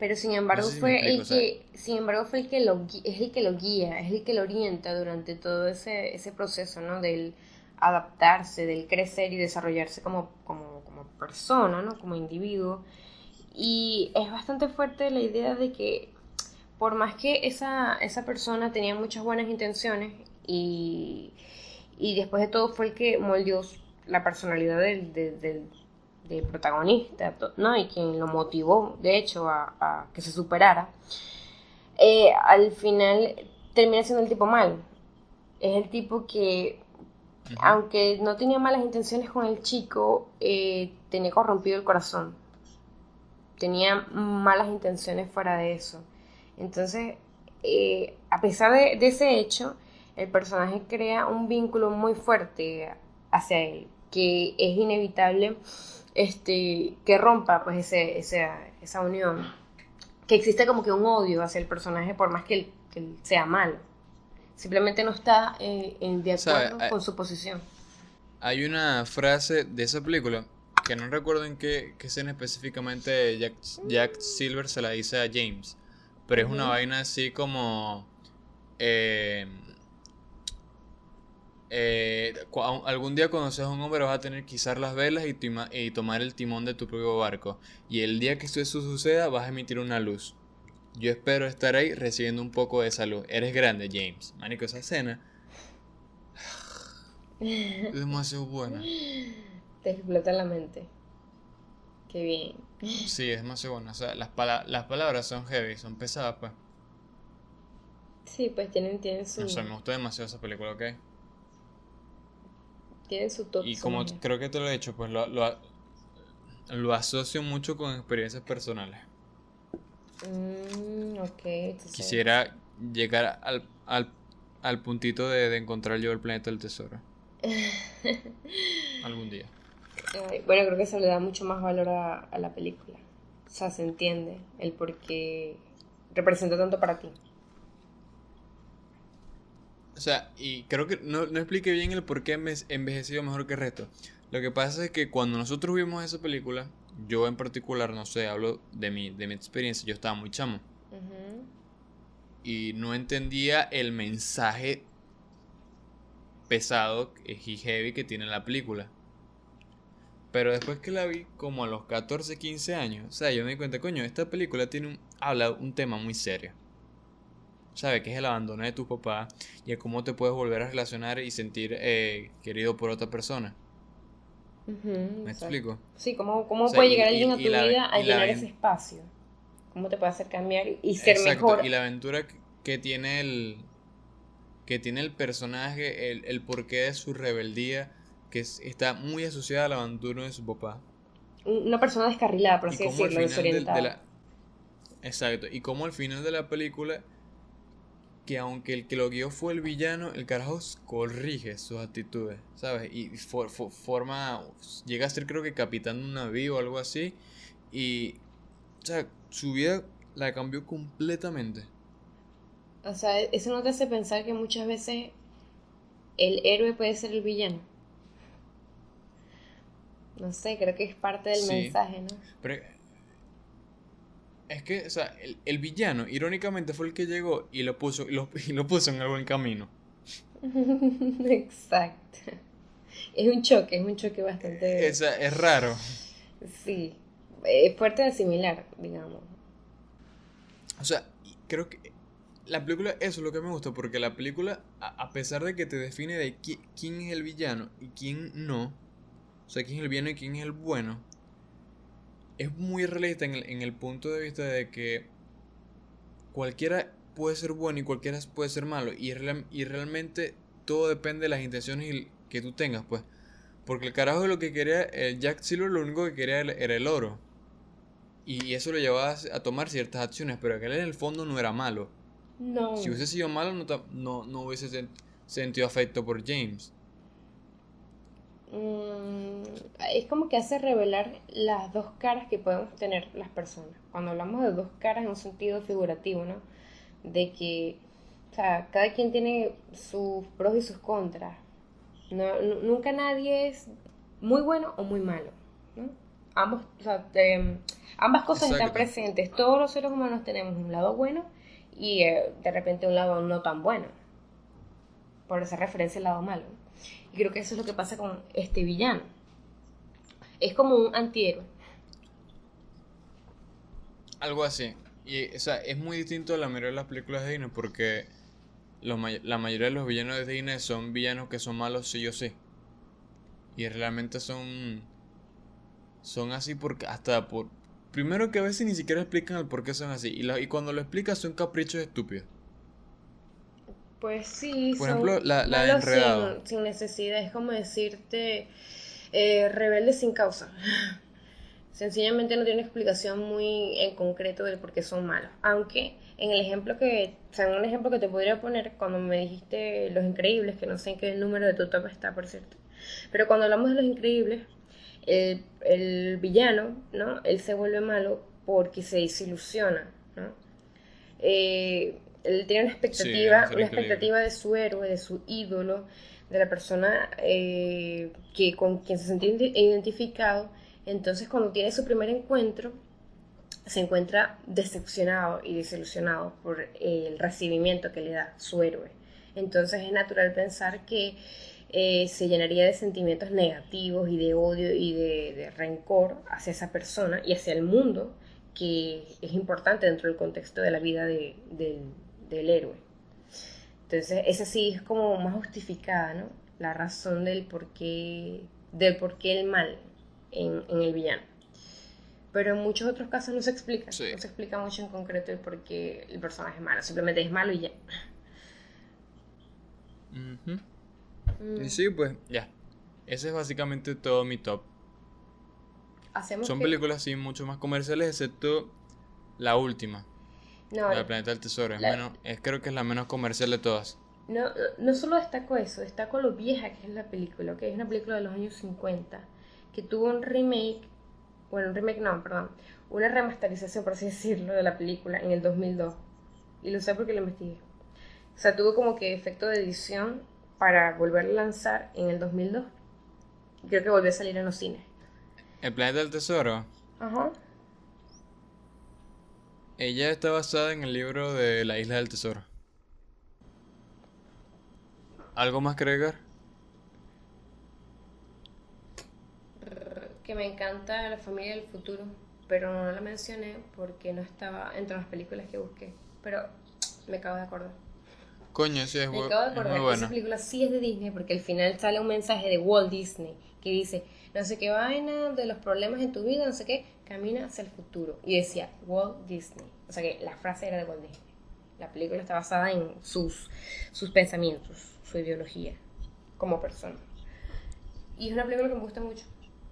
Pero sin embargo fue el que, sin embargo fue el que lo es el que lo guía, es el que lo orienta durante todo ese, ese proceso, ¿no? Del adaptarse, del crecer y desarrollarse como, como, como persona, ¿no? Como individuo. Y es bastante fuerte la idea de que por más que esa, esa persona tenía muchas buenas intenciones y, y después de todo fue el que moldeó la personalidad del, del, de protagonista, ¿no? Y quien lo motivó, de hecho, a, que se superara, eh, al final termina siendo el tipo mal. Es el tipo que, aunque no tenía malas intenciones con el chico, eh, tenía corrompido el corazón. Tenía malas intenciones fuera de eso. Entonces, eh, a pesar de, de ese hecho, el personaje crea un vínculo muy fuerte hacia él, que es inevitable este, que rompa pues ese, esa unión. Que existe como que un odio hacia el personaje por más que él, sea malo. Simplemente no está eh, en, de acuerdo con su posición. Hay una frase de esa película que no recuerdo en qué, escena específicamente Jack, Jack, Silver se la dice a James. Pero es una vaina así como... Eh, eh, algún día cuando seas un hombre vas a tener que izar las velas y, tomar el timón de tu propio barco. Y el día que eso suceda vas a emitir una luz. Yo espero estar ahí recibiendo un poco de salud. Eres grande, James. Manico, esa escena es demasiado buena. Te explota la mente. Qué bien. Sí, es demasiado buena. O sea, las, las palabras son heavy, son pesadas, pues. Sí, pues tienen, tienen su... O sea, me gustó demasiado esa película, ¿ok? Su top. Y como creo que te lo he dicho, pues lo, lo, asocio mucho con experiencias personales. Mm, ok. Quisiera llegar al, al, al puntito de, encontrar yo el planeta del tesoro. Algún día. bueno, creo que eso le da mucho más valor a, a la película. O sea, se entiende el por qué representa tanto para ti. O sea, y creo que no, no expliqué bien el por qué me envejecido mejor que el resto. Lo que pasa es que cuando nosotros vimos esa película, yo en particular, no sé, hablo de mi, de mi experiencia, yo estaba muy chamo. Y no entendía el mensaje pesado y heavy que tiene la película. Pero después que la vi, como a los 14, 15 años, o sea, yo me di cuenta, coño, esta película tiene un, habla un tema muy serio. ¿Sabe? Que es el abandono de tu papá y cómo te puedes volver a relacionar y sentir eh, querido por otra persona. ¿Me explico? Sí, cómo, cómo puede llegar alguien a tu vida a llenar ese espacio. ¿Cómo te puede hacer cambiar y ser mejor? Y la aventura que tiene el que tiene el personaje, el, el porqué de su rebeldía, que está muy asociada al abandono de su papá. Una persona descarrilada, por así decirlo, desorientada. Exacto, y como al final de la película, que aunque el que lo guió fue el villano, el carajo corrige sus actitudes, ¿sabes? Y forma, llega a ser creo que capitán de un navío o algo así, y, o sea, su vida la cambió completamente. O sea, eso no te hace pensar que muchas veces el héroe puede ser el villano. No sé, creo que es parte del mensaje, ¿no? Pero es que, o sea, el, villano, irónicamente, fue el que llegó y lo puso, y lo, lo puso en el buen camino. Exacto. Es un choque, es un choque bastante. Es, es raro. Sí, es fuerte de asimilar, digamos. O sea, creo que la película, eso es lo que me gusta, porque la película, a, pesar de que te define de quién es el villano y quién no, o sea, quién es el villano y quién es el bueno, es muy realista en el, en el punto de vista de que cualquiera puede ser bueno y cualquiera puede ser malo, y, y realmente todo depende de las intenciones que tú tengas, pues. Porque el carajo lo que quería, el Jack Silver lo único que quería era el oro. Y eso lo llevaba a tomar ciertas acciones, pero aquel en el fondo no era malo. No. Si hubiese sido malo, no, no, hubiese sentido afecto por James. Mm, es como que hace revelar las dos caras que podemos tener las personas. Cuando hablamos de dos caras en un sentido figurativo, ¿no? De que, o sea, cada quien tiene sus pros y sus contras. nunca nadie es muy bueno o muy malo. ¿no? Ambos, o sea, ambas cosas están presentes. Todos los seres humanos tenemos un lado bueno y eh, de repente un lado no tan bueno. Por esa referencia al lado malo. Y creo que eso es lo que pasa con este villano. Es como un antihéroe. Algo así. Y, o sea, es muy distinto a la mayoría de las películas de Disney porque la mayoría de los villanos de Disney son villanos que son malos sí o sí. Y realmente son son así porque hasta por... Primero que a veces ni siquiera explican el por qué son así. Y, y cuando lo explican son caprichos estúpidos. Pues sí. Por ejemplo, la, la de enredado. Sin, necesidad. Es como decirte eh, rebelde sin causa. Sencillamente no tiene una explicación muy en concreto del por qué son malos. Aunque en el ejemplo que, o sea, en un ejemplo que te podría poner cuando me dijiste Los Increíbles, que no sé en qué número de tu top está, por cierto. Pero cuando hablamos de Los Increíbles, el, villano, ¿no? Él se vuelve malo porque se desilusiona, ¿no? Eh, él tiene una expectativa, una expectativa de su héroe, de su ídolo, de la persona eh, que, con quien se sentía identificado. Entonces, cuando tiene su primer encuentro, se encuentra decepcionado y desilusionado por el recibimiento que le da su héroe. Entonces, es natural pensar que eh, se llenaría de sentimientos negativos y de odio y de, rencor hacia esa persona y hacia el mundo, que es importante dentro del contexto de la vida del, héroe. Entonces, esa sí es como más justificada, ¿no? La razón del por qué, del por qué el mal en, el villano. Pero en muchos otros casos no se explica. No se explica mucho en concreto el por qué el personaje es malo. Simplemente es malo y ya. Y sí, pues ya. Ese es básicamente todo mi top. Son películas así mucho más comerciales, excepto la última. No, la Planeta del Tesoro. Es menos, es, creo que es la menos comercial de todas. No, no solo destaco eso, destaco lo vieja que es la película, que es una película de los años 50, que tuvo un remake, bueno, un remake no, perdón, una remasterización, por así decirlo, de la película en el 2002. Y lo sé porque lo investigué. O sea, tuvo como que efecto de edición para volver a lanzar en el 2002. Creo que volvió a salir en los cines. El planeta del tesoro. Ajá. Ella está basada en el libro de La isla del tesoro. ¿Algo más que agregar? Que me encanta La familia del futuro, pero no la mencioné porque no estaba entre las películas que busqué. Pero me acabo de acordar. Coño, sí, es, Me acabo de acordar que esa película sí es de Disney porque al final sale un mensaje de Walt Disney que dice, no sé qué vaina de los problemas en tu vida, no sé qué, camina hacia el futuro. Y decía Walt Disney. O sea que la frase era de Walt Disney. La película está basada en sus, sus pensamientos, su ideología como persona. Y es una película que me gusta mucho.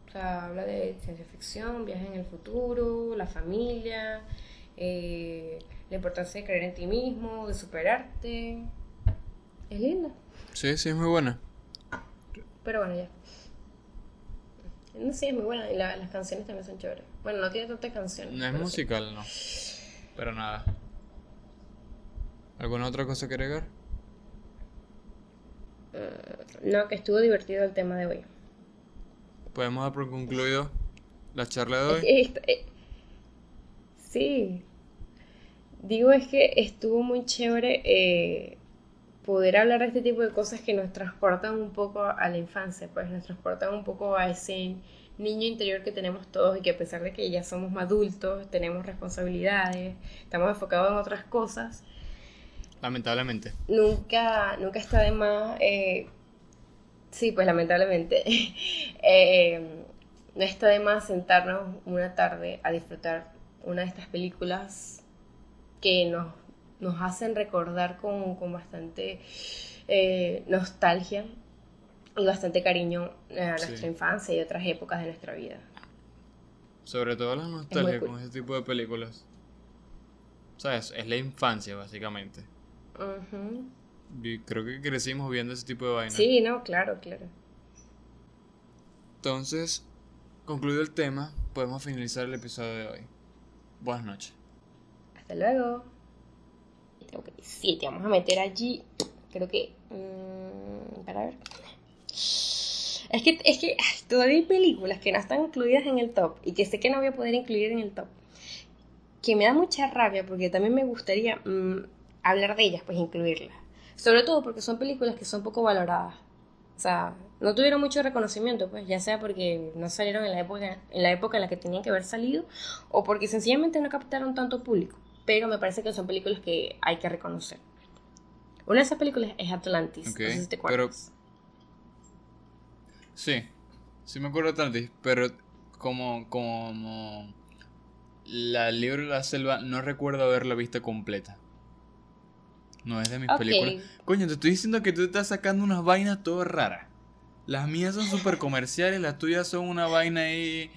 O sea, habla de ciencia ficción, viaje en el futuro, la familia, eh, la importancia de creer en ti mismo, de superarte. Es linda. Sí, sí, es muy buena. Pero bueno, ya. No, sí, es muy buena. Y la- las canciones también son chéveres. Bueno, no tiene tantas canciones. No es sí. musical, no. Pero nada. ¿Alguna otra cosa que agregar? No, que estuvo divertido el tema de hoy. Podemos dar por concluido la charla de hoy. eh, sí. Digo, es que estuvo muy chévere eh, poder hablar de este tipo de cosas que nos transportan un poco a la infancia, pues nos transportan un poco a ese niño interior que tenemos todos y que a pesar de que ya somos adultos, tenemos responsabilidades, estamos enfocados en otras cosas, Lamentablemente. nunca, nunca está de más, eh, sí, pues lamentablemente, eh, no está de más sentarnos una tarde a disfrutar una de estas películas que nos, nos hacen recordar con, con bastante eh, nostalgia y bastante cariño a nuestra Sí. infancia y otras épocas de nuestra vida. Sobre todo la nostalgia cool. con este tipo de películas. ¿Sabes? Es la infancia, básicamente. Ujú. Y creo que crecimos viendo ese tipo de vainas. Sí, no, claro, claro. Entonces, concluido el tema, podemos finalizar el episodio de hoy. Buenas noches. Hasta luego. Ok, sí, te vamos a meter allí. Creo que. mm, para ver. Es que, es que ay, todavía hay películas que no están incluidas en el top y que sé que no voy a poder incluir en el top. Que me da mucha rabia porque también me gustaría mm, hablar de ellas, pues incluirlas. Sobre todo porque son películas que son poco valoradas. O sea, no tuvieron mucho reconocimiento, pues ya sea porque no salieron en la época en la época en la que tenían que haber salido o porque sencillamente no captaron tanto público. Pero me parece que son películas que hay que reconocer. Una de esas películas es Atlantis. Ok, no sé si te pero- acuerdas. Sí, sí me acuerdo de Atlantis, pero como, como la libro de la selva, no recuerdo haberla visto completa. No es de mis películas. Coño, te estoy diciendo que tú estás sacando unas vainas todas raras. Las mías son súper comerciales, las tuyas son una vaina ahí.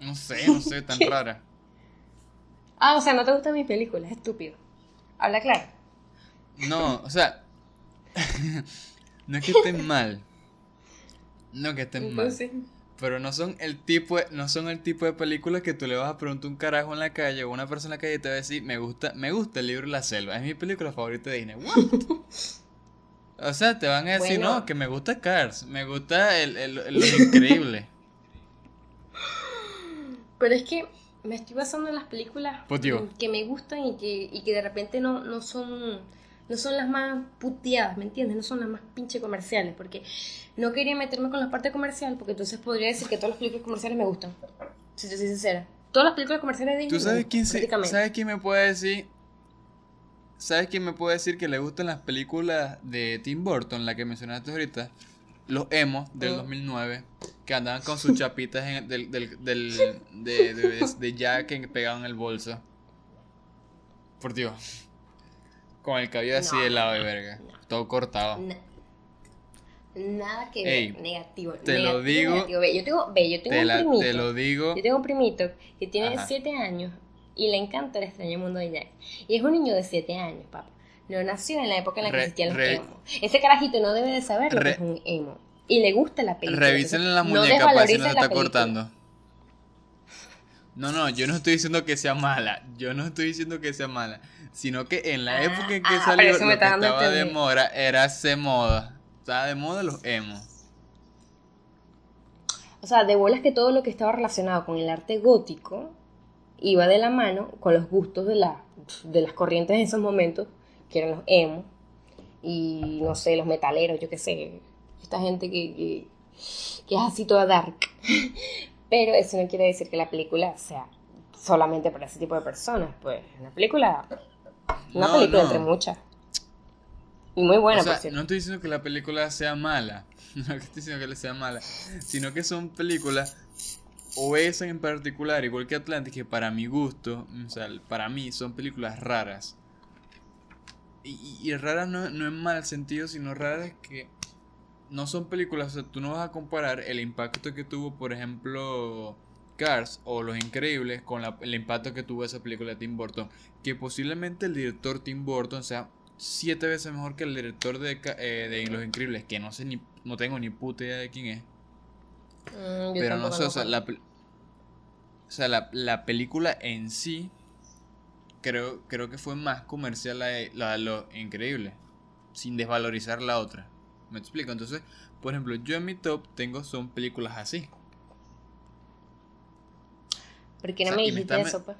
No sé, no sé, tan rara. Ah, o sea, no te gustan mis películas, estúpido. Habla claro. No, o sea. no es que estén mal. No que estén mal. Pero no son el tipo de, no son el tipo de películas que tú le vas a preguntar a un carajo en la calle o una persona en la calle y te va a decir, me gusta, me gusta el libro La Selva, es mi película favorita de Disney. What? O sea, te van a decir, Bueno. no, que me gusta Cars, me gusta el, el, el- lo increíble. pero es que me estoy basando en las películas Positivo. mm, que me gustan y que, y que de repente no, no son no son las más puteadas, ¿me entiendes? No son las más pinche comerciales, porque no quería meterme con la parte comercial, porque entonces podría decir que todas las películas comerciales me gustan. Si te soy sincera. Todas las películas comerciales de Disney. ¿Tú sabes quién, se- sabes quién me puede decir? ¿Sabes quién me puede decir que le gustan las películas de Tim Burton, la que mencionaste ahorita? Los emos del Mm. 2009, que andaban con sus chapitas en- del, del, del, de, de, de Jack que pegaban en el bolso. Por Dios. Con el cabello así No, de lado de no, verga. no. Todo cortado. Na- Nada que Ey, ver, negativo. te lo digo- negativo. Ve, yo tengo, ve, yo tengo Te, un la- primito. te lo digo. Yo tengo un primito que tiene Ajá. 7 años y le encanta el extraño mundo de Jack. Y es un niño de 7 años, papá. No nació en la época en la que existían los re- emos. Ese carajito no debe de saber lo que es un emo. Y le gusta la película. Revísenle la muñeca para ver si no se está película. cortando. No, no, yo no estoy diciendo que sea mala. Yo no estoy diciendo que sea mala. Sino que en la Ah, época en que ah, salió, lo que estaba de moda era ese moda. Estaba de moda los emos. O sea, de bolas que todo lo que estaba relacionado con el arte gótico iba de la mano con los gustos de, la, de las corrientes en esos momentos, que eran los emo, y no sé, los metaleros, yo qué sé, esta gente que, que, que es así toda dark. Pero eso no quiere decir que la película sea solamente para ese tipo de personas, pues una película, una No, película no. entre muchas. Y muy buena, o sea, por cierto. no estoy diciendo que la película sea mala. No estoy diciendo que le sea mala. Sino que son películas, o esa en particular, igual que Atlantis, que para mi gusto, o sea, para mí son películas raras. Y, y raras no, no en mal sentido, sino raras que no son películas, o sea, tú no vas a comparar el impacto que tuvo, por ejemplo, Cars o Los Increíbles con la- el impacto que tuvo esa película de Tim Burton. Que posiblemente el director Tim Burton sea siete veces mejor que el director de, eh, de Los Increíbles, que no sé ni, no tengo ni puta idea de quién es. Mm, Pero no sé, o sea, la, o sea, la, la película en sí creo, creo que fue más comercial la de, la de Los Increíbles, sin desvalorizar la otra. ¿Me explico? Entonces, por ejemplo, yo en mi top tengo son películas así. ¿Por qué no O sea, me dijiste está me- eso, pues?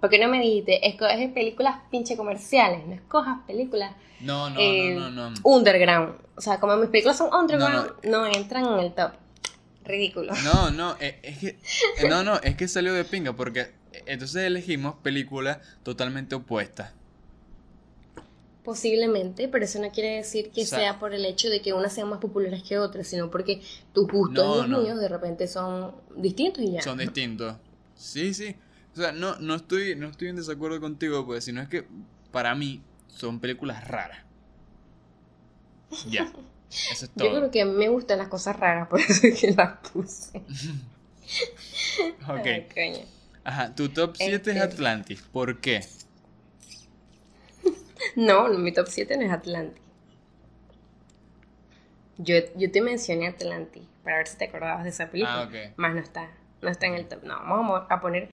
¿Por qué no me dijiste, escoges películas pinche comerciales, no escojas películas No, no, eh, no, no, no. underground? O sea, como mis películas son underground, No, no, entran en el top. Ridículo. No, no, eh, es que eh, no, no, es que salió de pinga porque eh, entonces elegimos películas totalmente opuestas. Posiblemente, pero eso no quiere decir que O sea- sea por el hecho de que unas sean más populares que otras, sino porque tus gustos No, y los no. míos de repente son distintos y ya. Son distintos. Sí, sí. O sea, no, no estoy, no estoy en desacuerdo contigo, pues, sino es que para mí son películas raras. Ya. Eso es Yo todo. creo que me gustan las cosas raras, por eso es que las puse. Ok. Ay. Ajá, tu top 7 es Este- Atlantis. ¿Por qué? No, mi top 7 no es Atlantis. Yo, yo te mencioné Atlantis para ver si te acordabas de esa película. Ah, ok. Más no está. No está en el top. No, vamos a poner